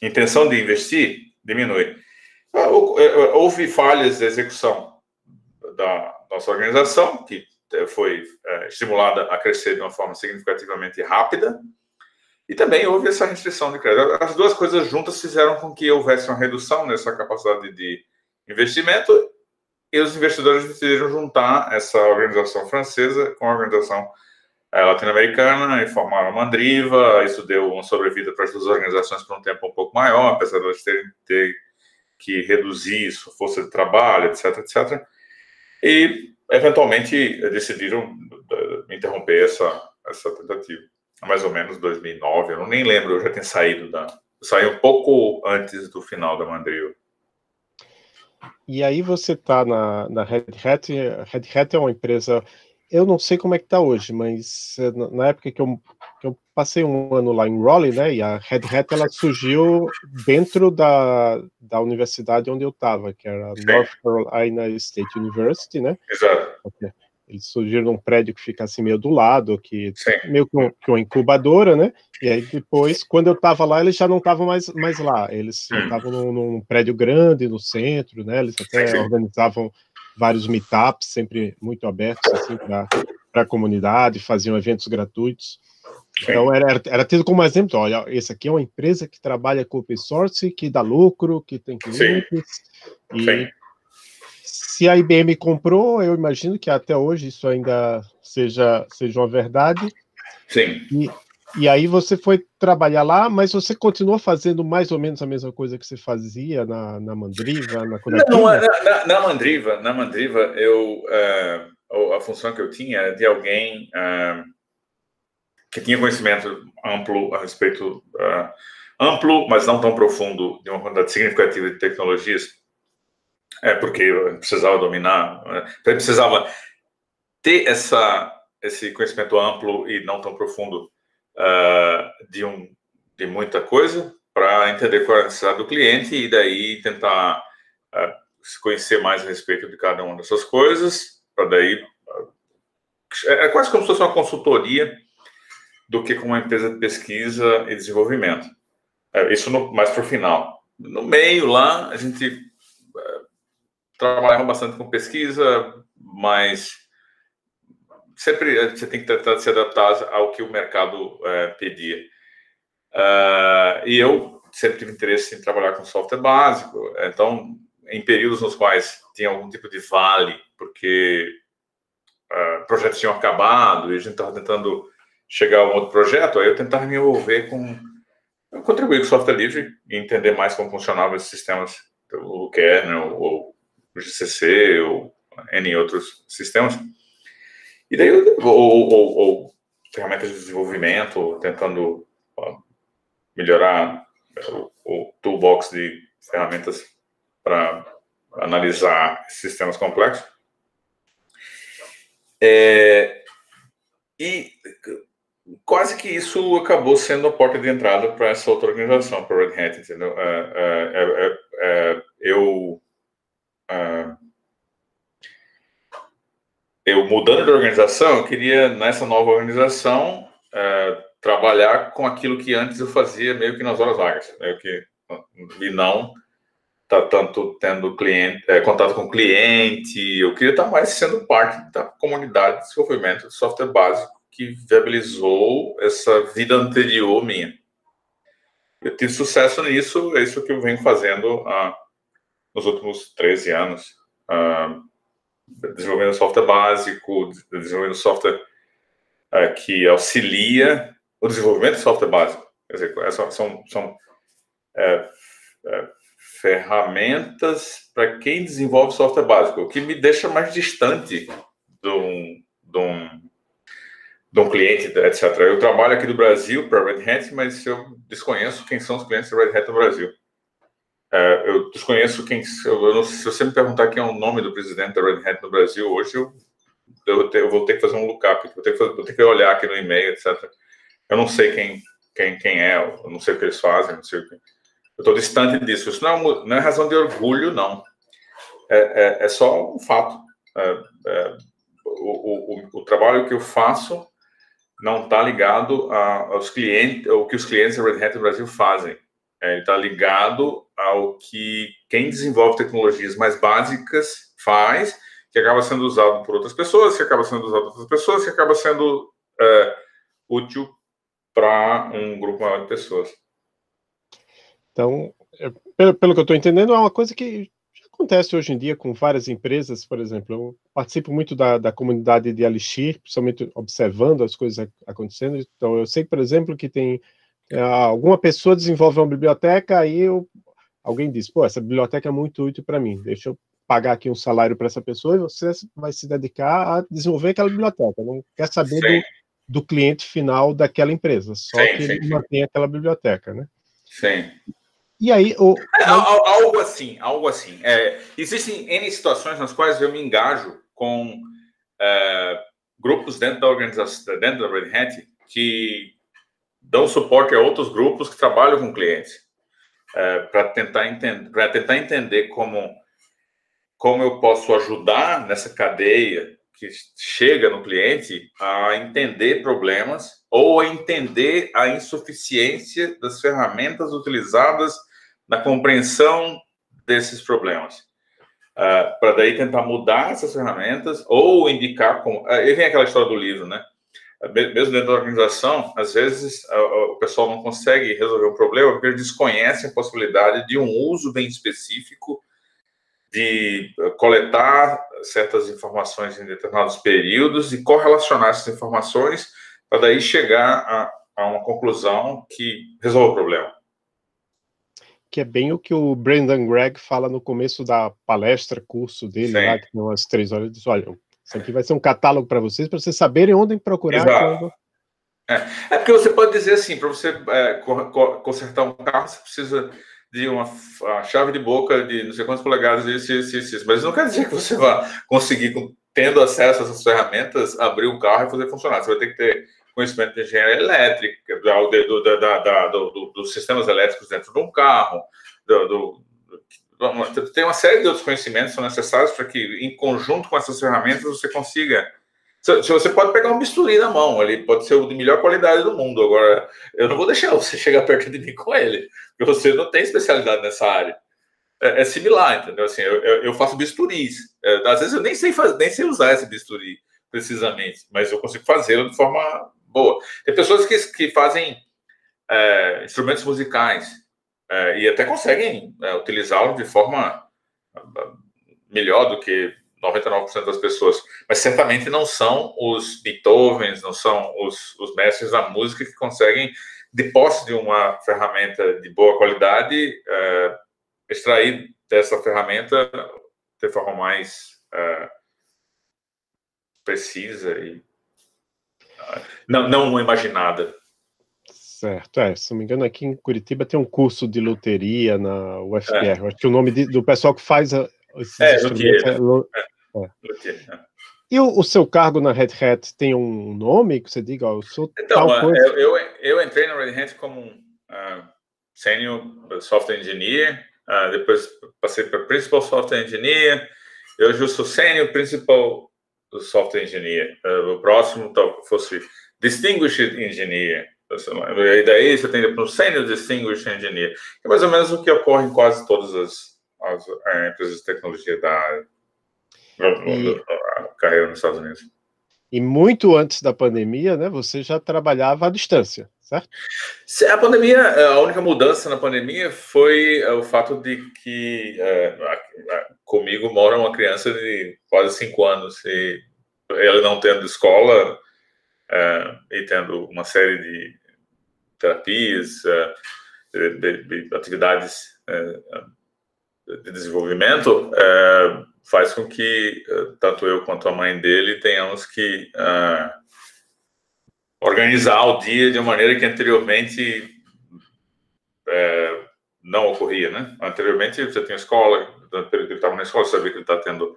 intenção de investir diminui. Ah, é, houve falhas de execução da nossa organização, que eh, foi é, estimulada a crescer de uma forma significativamente rápida, e também houve essa restrição de crédito. As duas coisas juntas fizeram com que houvesse uma redução nessa capacidade de investimento, e os investidores decidiram juntar essa organização francesa com a organização é, latino-americana e formaram a Mandriva. Isso deu uma sobrevida para as duas organizações por um tempo um pouco maior, apesar de elas terem ter que reduzir sua força de trabalho, etc, etc e eventualmente decidiram eh, interromper essa, essa tentativa. Mais ou menos 2009, eu não nem lembro, eu já tinha saído da. Eu saí um pouco antes do final da Mandrio. E aí você está na, na Red Hat. Red Hat é uma empresa eu não sei como é que está hoje, mas eh, na época que eu, que eu, passei um ano lá em Raleigh, né, e a Red Hat ela surgiu dentro da, da universidade onde eu estava, que era Sim. North Carolina State University, né? Exato. Eles surgiram num prédio que fica assim meio do lado, que Sim. meio que, um, que, uma incubadora, né? E aí depois, quando eu estava lá, eles já não estavam mais, mais lá. Eles hum. estavam num, num, prédio grande no centro, né? Eles até Sim. organizavam vários meetups, sempre muito abertos assim, para a comunidade, faziam eventos gratuitos. Então, era, era tido como exemplo, olha, esse aqui é uma empresa que trabalha com open source, que dá lucro, que tem clientes. Sim. E Sim. Se a IBM comprou, eu imagino que até hoje isso ainda seja, seja uma verdade. Sim. E, e aí você foi trabalhar lá, mas você continuou fazendo mais ou menos a mesma coisa que você fazia na, na Mandriva, na Não, na, na, na, Mandriva, na Mandriva, eu uh, a função que eu tinha era de alguém uh, que tinha conhecimento amplo a respeito uh, amplo, mas não tão profundo de uma quantidade significativa de tecnologias, é porque precisava dominar, então, precisava ter essa esse conhecimento amplo e não tão profundo uh, de, um, de muita coisa para entender qual é a necessidade do cliente e daí tentar uh, se conhecer mais a respeito de cada uma dessas coisas, para daí. Uh, é quase como se fosse uma consultoria do que com uma empresa de pesquisa e desenvolvimento. É, isso no, mais para o final. No meio lá, a gente trabalhava bastante com pesquisa, mas sempre você tem que tratar de se adaptar ao que o mercado é, pedia. Uh, e eu sempre tive interesse em trabalhar com software básico, então, em períodos nos quais tinha algum tipo de vale, porque uh, projetos tinham acabado e a gente estava tentando chegar a um outro projeto, aí eu tentava me envolver com. contribuir com software livre e entender mais como funcionavam esses sistemas, o kernel, ou GCC, ou N outros sistemas. E daí, ou, ou, ou ferramentas de desenvolvimento, tentando melhorar o, o toolbox de ferramentas para analisar sistemas complexos. É, e quase que isso acabou sendo a porta de entrada para essa outra organização, para Red Hat, entendeu? É, é, é, é eu mudando de organização, eu queria nessa nova organização é, trabalhar com aquilo que antes eu fazia meio que nas horas vagas, meio que e não tá tanto tendo cliente, é, contato com cliente. Eu queria estar mais sendo parte da comunidade de desenvolvimento de software básico que viabilizou essa vida anterior minha. Eu tive sucesso nisso, é isso que eu venho fazendo ah, nos últimos 13 anos. Ah, desenvolvendo software básico, desenvolvendo software uh, que auxilia o desenvolvimento de software básico. Quer dizer, são, são, são é, é, ferramentas para quem desenvolve software básico, o que me deixa mais distante de um, de um, de um cliente, etc. Eu trabalho aqui do Brasil para Red Hat, mas eu desconheço quem são os clientes da Red Hat no Brasil. É, eu desconheço quem. Eu não, se você me perguntar quem é o nome do presidente da Red Hat no Brasil hoje, eu, eu, eu vou ter que fazer um lookup, vou ter, vou ter que olhar aqui no e-mail, etc. Eu não sei quem, quem, quem é, eu não sei o que eles fazem, não sei o que. Eu estou distante disso. Isso não é, não é razão de orgulho, não. É, é, é só um fato. É, é, o, o, o, trabalho que eu faço não está ligado aos clientes, ao que os clientes da Red Hat no Brasil fazem. É, ele está ligado ao que quem desenvolve tecnologias mais básicas faz, que acaba sendo usado por outras pessoas, que acaba sendo usado por outras pessoas, que acaba sendo é, útil para um grupo maior de pessoas. Então, é, pelo, pelo que eu estou entendendo, é uma coisa que acontece hoje em dia com várias empresas, por exemplo, eu participo muito da, da comunidade de Alixir, principalmente observando as coisas acontecendo, então eu sei, por exemplo, que tem alguma pessoa desenvolve uma biblioteca, aí eu, alguém diz, pô, essa biblioteca é muito útil para mim, deixa eu pagar aqui um salário para essa pessoa e você vai se dedicar a desenvolver aquela biblioteca, não quer saber do, do, cliente final daquela empresa, só sim, que sim, ele sim. mantém aquela biblioteca, né? Sim. E aí, o... É, algo assim, algo assim. É, existem N situações nas quais eu me engajo com é, grupos dentro da organização, dentro da Red Hat, que dão suporte a outros grupos que trabalham com clientes é, para tentar entender para tentar entender como como eu posso ajudar nessa cadeia que chega no cliente a entender problemas ou a entender a insuficiência das ferramentas utilizadas na compreensão desses problemas. Uh, para daí tentar mudar essas ferramentas ou indicar como. Uh, aí vem aquela história do livro, né? Mesmo dentro da organização, às vezes o pessoal não consegue resolver o problema porque eles desconhecem a possibilidade de um uso bem específico de coletar certas informações em determinados períodos e correlacionar essas informações para daí chegar a, a uma conclusão que resolve o problema. Que é bem o que o Brendan Gregg fala no começo da palestra, curso dele, lá, que tem umas três horas, ele diz, olha, isso aqui vai ser um catálogo para vocês, para vocês saberem onde procurar. Quando... É. é. porque você pode dizer assim, para você é, consertar um carro, você precisa de uma chave de boca de não sei quantas polegadas, isso, isso, isso, isso. Mas não quer dizer que você vá conseguir, tendo acesso a essas ferramentas, abrir um carro e fazer funcionar. Você vai ter que ter conhecimento de engenharia elétrica, do, do, da, do, dos sistemas elétricos dentro de um carro, do, tem uma série de outros conhecimentos que são necessários para que, em conjunto com essas ferramentas, você consiga. Se você pode pegar um bisturi na mão, ele pode ser o de melhor qualidade do mundo. Agora, eu não vou deixar você chegar perto de mim com ele, porque você não tem especialidade nessa área. É, é similar, entendeu? Assim, eu, eu faço bisturis. É, às vezes eu nem sei, fazer, nem sei usar esse bisturi precisamente, mas eu consigo fazê-lo de forma boa. Tem pessoas que, que fazem é, instrumentos musicais é, e até conseguem é, utilizá-lo de forma melhor do que 99% das pessoas, mas certamente não são os Beethovens, não são os, os mestres da música que conseguem, de posse de uma ferramenta de boa qualidade, é, extrair dessa ferramenta de forma mais é, precisa e não, não imaginada. Certo, é, se não me engano, aqui em Curitiba tem um curso de loteria na UFPR. É. Acho que o nome de, do pessoal que faz a, esses é, instrumentos é, lo, é. é. E o, o, seu cargo na Red Hat tem um nome que você diga, ó, eu sou então, tal coisa? Eu, eu, eu, entrei na Red Hat como uh, Senior Software Engineer, uh, depois passei para Principal Software Engineer, eu hoje sou Senior Principal Software Engineer. Uh, o próximo tal, fosse Distinguished Engineer. E daí você tem para um Senior Distinguished Engineer, que é mais ou menos o que ocorre em quase todas as, as é, empresas de tecnologia da área, e, carreira nos Estados Unidos. E muito antes da pandemia, né, você já trabalhava à distância, certo? A pandemia, a única mudança na pandemia foi é, o fato de que é, comigo mora uma criança de quase cinco anos e ela não tendo escola, e tendo uma série de terapias, de, atividades uh, de desenvolvimento, faz com que tanto eu quanto a mãe dele tenhamos que organizar o dia de uma maneira que anteriormente é, não ocorria, né? Anteriormente você tinha escola, que ele estava na escola, você sabia que ele está tendo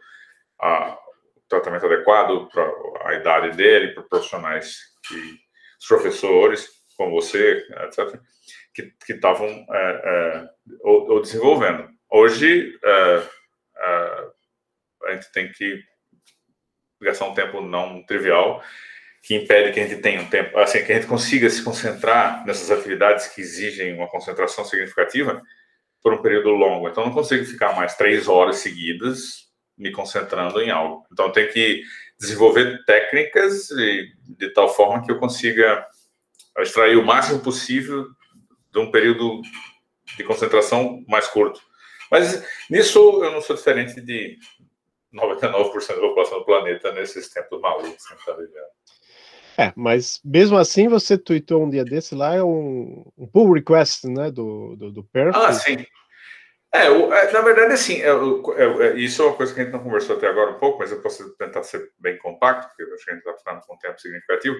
a, o tratamento adequado para a idade dele, para profissionais que os professores, como você, etc., que estavam é, é, ou, ou, desenvolvendo. Hoje é, é, a gente tem que gastar um tempo não trivial que impede que a gente tenha um tempo, assim, que a gente consiga se concentrar nessas atividades que exigem uma concentração significativa por um período longo. Então, não consigo ficar mais três horas seguidas me concentrando em algo. Então, tem que desenvolver técnicas de tal forma que eu consiga extrair o máximo possível de um período de concentração mais curto. Mas nisso eu não sou diferente de 99% da população do planeta nesses tempos malucos que a gente está vivendo. É, mas mesmo assim você tweetou um dia desse lá, é um, um pull request, né, do, do, do Perfect. Ah, sim. É, é, na verdade, assim, é, é, é, isso é uma coisa que a gente não conversou até agora um pouco, mas eu posso tentar ser bem compacto, porque eu acho que a gente está ficando com um tempo significativo.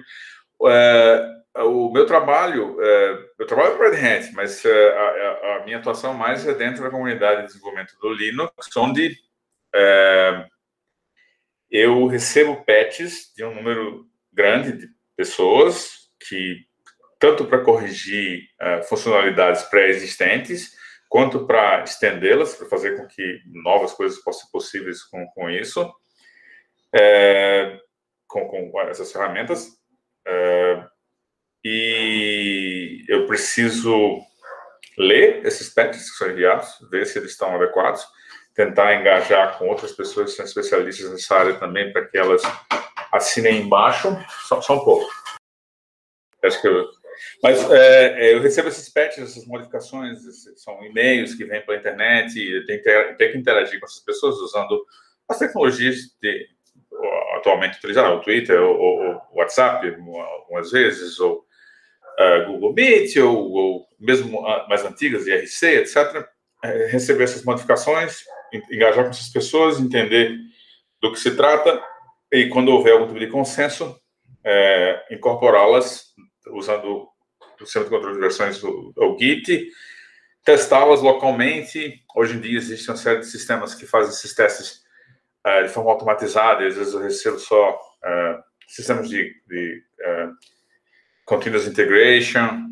É, o meu trabalho, é, eu trabalho para Red Hat, mas a, a, minha atuação mais é dentro da comunidade de desenvolvimento do Linux, onde eu recebo patches de um número grande de pessoas que tanto para corrigir uh, funcionalidades pré-existentes quanto para estendê-las, para fazer com que novas coisas possam ser possíveis com, com isso, é, com, com, essas ferramentas. É, e eu preciso ler esses patches que são enviados, ver se eles estão adequados, tentar engajar com outras pessoas que são especialistas nessa área também, para que elas assinem embaixo, só, só um pouco. Acho que eu, mas é, é eu recebo esses patches, essas modificações, são e-mails que vêm pela internet, e tem, tem que interagir com essas pessoas usando as tecnologias de, atualmente utilizadas, o Twitter, o, o WhatsApp, algumas vezes, ou uh, Google Meet, ou, ou mesmo uh, mais antigas, IRC, etc. É, receber essas modificações, engajar com essas pessoas, entender do que se trata e quando houver algum tipo de consenso, é, incorporá-las usando o Centro de Controle de Versões, o, o Git, testá-las localmente. Hoje em dia existe uma série de sistemas que fazem esses testes de forma automatizada, às vezes eu recebo só é, sistemas de, de é, continuous integration,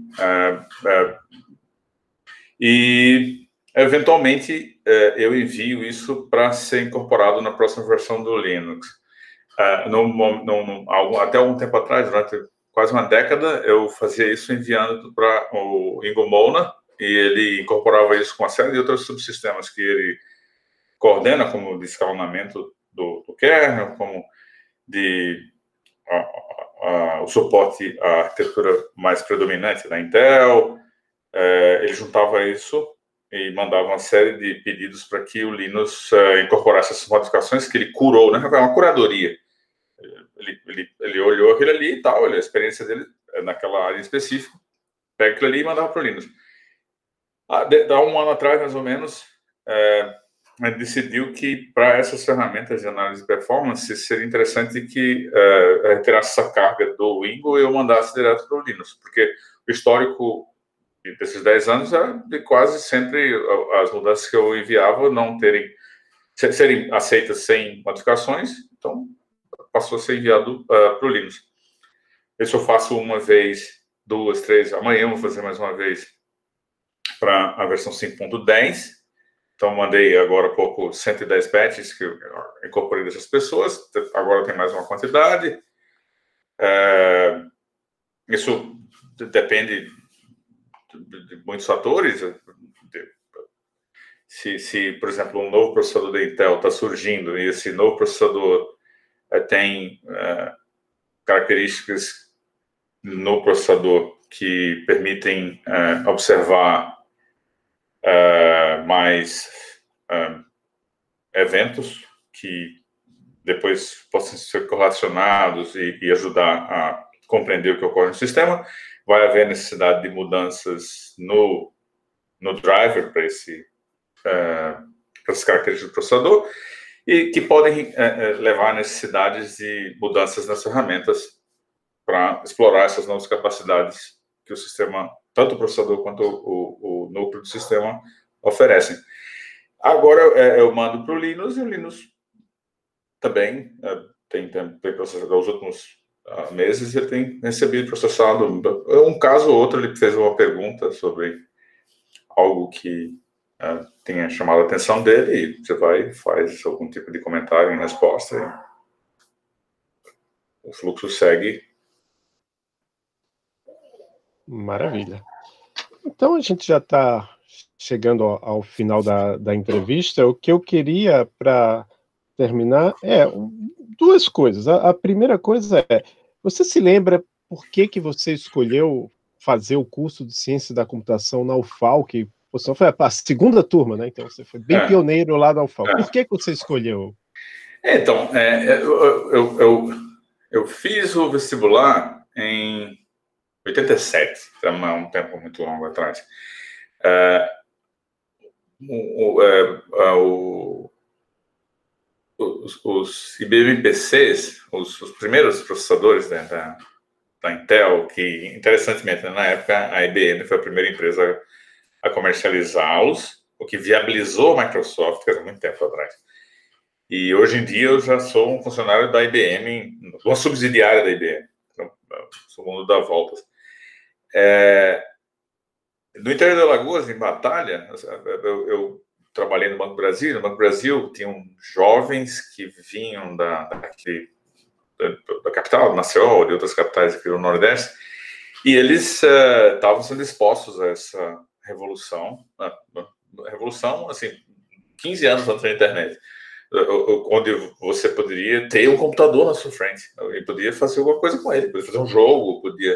e eventualmente eu envio isso para ser incorporado na próxima versão do Linux. No, no, algum, até algum tempo atrás, durante quase uma década, eu fazia isso enviando para o Ingo Molnar, e ele incorporava isso com uma série de outros subsistemas que ele coordena, como de escalonamento do, do kernel, como de a, a, o suporte à arquitetura mais predominante da Intel. É, ele juntava isso e mandava uma série de pedidos para que o Linux uh, incorporasse essas modificações que ele curou, né? É uma curadoria. Ele, ele, ele olhou aquilo ali e tal, olha, a experiência dele é naquela área específica, pega aquilo ali e mandava para o Linux. Ah, de, há um ano atrás, mais ou menos, é, ele decidiu que para essas ferramentas de análise de performance seria interessante que é, retirasse essa carga do Wingo e eu mandasse direto para o Linux, porque o histórico desses 10 anos é de quase sempre as mudanças que eu enviava não terem serem aceitas sem modificações, então passou a ser enviado uh, ah, para o Linux. Isso eu faço uma vez, duas, três, amanhã eu vou fazer mais uma vez para a versão 5.10. Então, mandei agora há pouco 110 patches que incorporei dessas pessoas. Agora tem mais uma quantidade. É, isso depende de, muitos fatores. Se, se, por exemplo, um novo processador da Intel está surgindo e esse novo processador é, tem é, características no processador que permitem é, observar mais eventos que depois possam ser correlacionados e, e, ajudar a compreender o que ocorre no sistema. Vai haver necessidade de mudanças no, no driver para esse para essas características do processador e que podem é, é, levar a necessidades de mudanças nas ferramentas para explorar essas novas capacidades que o sistema, tanto o processador quanto o, o, o núcleo do sistema oferecem. Agora é, eu mando para o Linux e o Linux também é, tem, tem, tem processador. Os últimos uh, meses ele tem recebido processado. Um caso ou outro ele fez uma pergunta sobre algo que uh, tenha chamado a atenção dele e você vai faz algum tipo de comentário em resposta. E o fluxo segue. Maravilha. Então a gente já está chegando ao, ao final da, da entrevista. O que eu queria para terminar é duas coisas. A, a, primeira coisa é: você se lembra por que, que você escolheu fazer o curso de ciência da computação na UFAL, que você foi a segunda turma, né? Então você foi bem é. pioneiro lá na UFAL. É. Por que, que você escolheu? Então, é, eu, eu, eu, eu, fiz o vestibular em 87, então é um tempo muito longo atrás. É, o, o, é, o os, os IBM-PCs, os, os, primeiros processadores né, da, da Intel, que, interessantemente, na época, a IBM foi a primeira empresa a comercializá-los, o que viabilizou a Microsoft, que era muito tempo atrás. E hoje em dia eu já sou um funcionário da IBM, uma subsidiária da IBM, então, sou mundo dá voltas. É, no interior da Lagoas, em Batalha, eu, eu trabalhei no Banco Brasil. No Banco Brasil tinham jovens que vinham da, daquele, da, da capital, Maceió, de outras capitais aqui do Nordeste, e eles uh, estavam sendo expostos a essa revolução, uh, revolução, assim, 15 anos antes da internet, onde você poderia ter um computador na sua frente, e podia fazer alguma coisa com ele, podia fazer um jogo, podia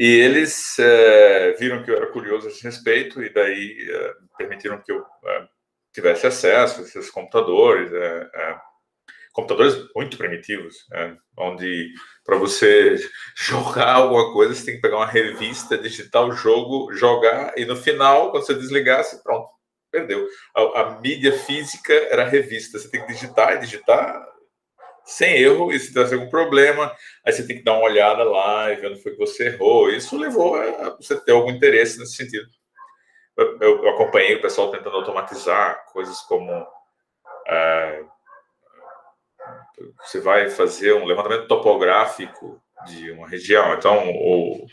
e eles é, viram que eu era curioso a esse respeito e daí é, permitiram que eu é, tivesse acesso a esses computadores, computadores muito primitivos, onde para você jogar alguma coisa você tem que pegar uma revista, digitar o jogo, jogar e no final, quando você desligasse, pronto, perdeu. A, a mídia física era a revista, você tem que digitar e digitar sem erro, e se der algum problema, aí você tem que dar uma olhada lá e ver onde foi que você errou. Isso levou a você ter algum interesse nesse sentido. Eu, eu acompanhei o pessoal tentando automatizar coisas como é, você vai fazer um levantamento topográfico de uma região. Então, o,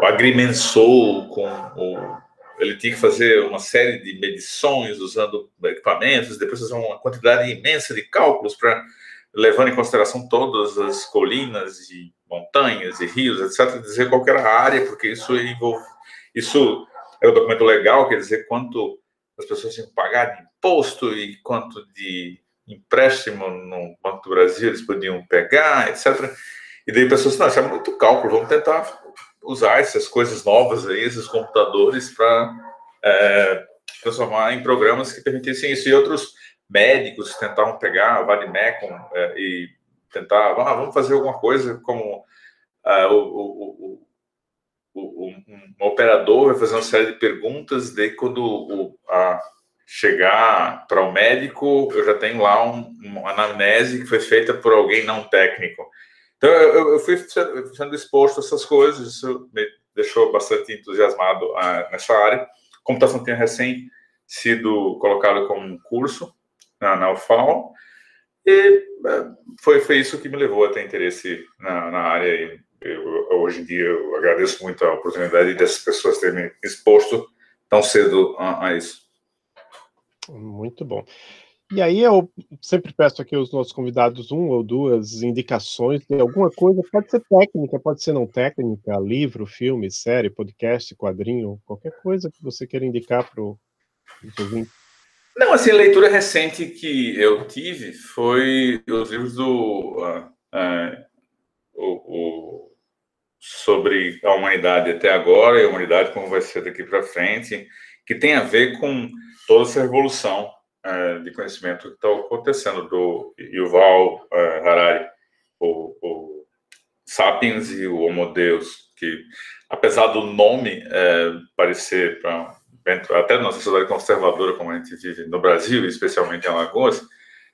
o agrimensor com o ele tinha que fazer uma série de medições usando equipamentos, depois fazer uma quantidade imensa de cálculos para levando em consideração todas as colinas e montanhas e rios, etc., dizer qual era a área, porque isso envolve, isso é um documento legal, quer dizer quanto as pessoas tinham que pagar de imposto e quanto de empréstimo no Banco do Brasil eles podiam pegar, etc. E daí pessoas, não, isso é muito cálculo, vamos tentar usar essas coisas novas aí, esses computadores para é, transformar em programas que permitissem isso. E outros médicos tentavam pegar a Vadimecum é, e tentar, ah, vamos fazer alguma coisa como ah, o, o, o, um, operador vai fazer uma série de perguntas, daí quando o, a, chegar para o médico, eu já tenho lá um, uma anamnese que foi feita por alguém não técnico. Então, eu, eu fui sendo exposto a essas coisas, isso me deixou bastante entusiasmado uh, nessa área. Computação tinha recém sido colocado como um curso, na, na e é, foi, foi isso que me levou a ter interesse na, na área. E eu, hoje em dia eu agradeço muito a oportunidade dessas pessoas terem me exposto tão cedo a, a isso. Muito bom. E aí eu sempre peço aqui aos nossos convidados um ou duas indicações de alguma coisa, pode ser técnica, pode ser não técnica, livro, filme, série, podcast, quadrinho, qualquer coisa que você queira indicar para o ouvinte. Não, assim, a leitura recente que eu tive foi os livros do uh, uh, o, o, sobre a humanidade até agora e a humanidade como vai ser daqui para frente, que tem a ver com toda essa revolução uh, de conhecimento que está acontecendo do Yuval Harari, o, o, Sapiens e o Homo Deus, que apesar do nome parecer para até na sociedade conservadora como a gente vive no Brasil, especialmente em Alagoas,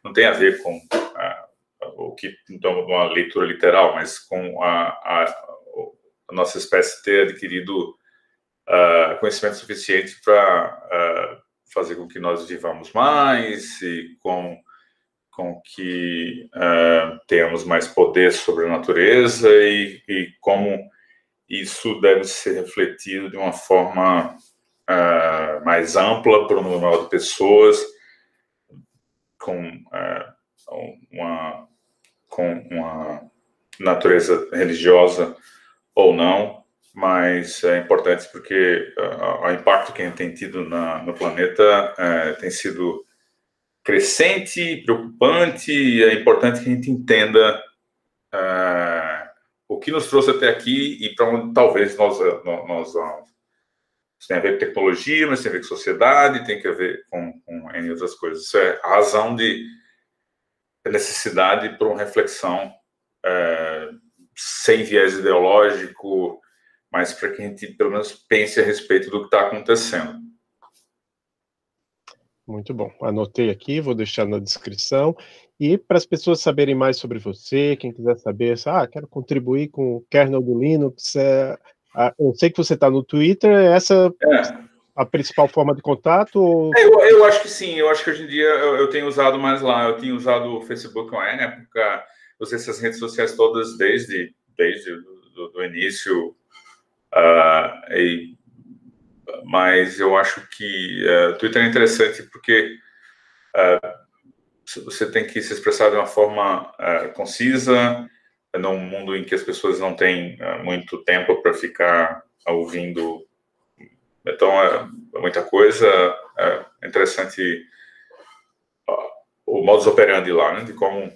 não tem a ver com o que então uma leitura literal, mas com a, a, a nossa espécie ter adquirido conhecimento suficiente para fazer com que nós vivamos mais e com com que uh, tenhamos mais poder sobre a natureza e, e, como isso deve ser refletido de uma forma uh, mais ampla para um número maior de pessoas, com, uh, uma, com uma natureza religiosa ou não, mas é importante porque o impacto que a gente tem tido na, no planeta tem sido crescente, preocupante, e é importante que a gente entenda uh, o que nos trouxe até aqui e para onde talvez nós, nós, vamos. Isso tem a ver com tecnologia, mas tem a ver com sociedade, tem a ver com, com N outras coisas. Isso é a razão de necessidade para uma reflexão uh, sem viés ideológico, mas para que a gente pelo menos pense a respeito do que está acontecendo. Muito bom. Anotei aqui, vou deixar na descrição. E para as pessoas saberem mais sobre você, quem quiser saber, ah, quero contribuir com o kernel do Linux, é, eu sei que você está no Twitter, é essa é. a principal forma de contato? Ou... É, eu, eu, acho que sim, eu acho que hoje em dia eu, eu tenho usado mais lá, eu tenho usado o Facebook uma época, usei essas redes sociais todas desde, desde do, do início, uh, e mas eu acho que o uh, Twitter é interessante porque uh, você tem que se expressar de uma forma uh, concisa, num mundo em que as pessoas não têm uh, muito tempo para ficar ouvindo. Então, é, é muita coisa. É interessante o modus operandi lá, né, de como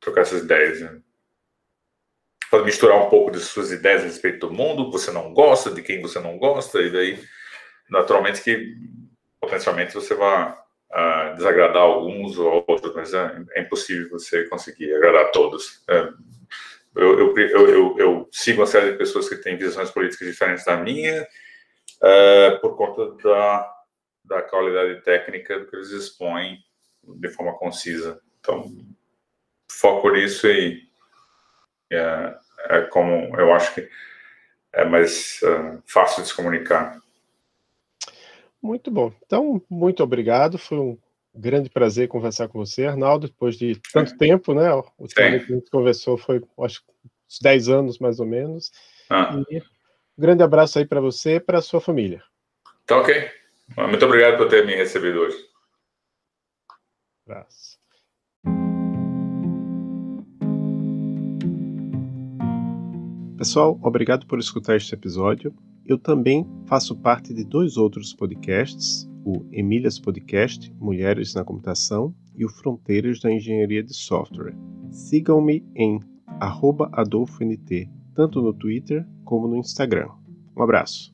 trocar essas ideias. Né? pode misturar um pouco de suas ideias a respeito do mundo, você não gosta, de quem você não gosta, e daí, naturalmente, que potencialmente você vai uh, desagradar alguns ou outros, mas é, é, impossível você conseguir agradar todos. É, eu, eu, eu, eu, sigo uma série de pessoas que têm visões políticas diferentes da minha, uh, por conta da, da qualidade técnica do que eles expõem de forma concisa. Então, foco nisso e é, é como eu acho que é mais uh, fácil de se comunicar. Muito bom. Então, muito obrigado. Foi um grande prazer conversar com você, Arnaldo, depois de tanto tempo, né? O último que a gente conversou foi, acho, uns 10 anos mais ou menos. Ah. E um grande abraço aí para você e para a sua família. Tá ok. Muito obrigado por ter me recebido hoje. Abraço. Pessoal, obrigado por escutar este episódio. Eu também faço parte de dois outros podcasts, o Emílias Podcast, Mulheres na Computação, e o Fronteiras da Engenharia de Software. Sigam-me em AdolfoNT, tanto no Twitter como no Instagram. Um abraço.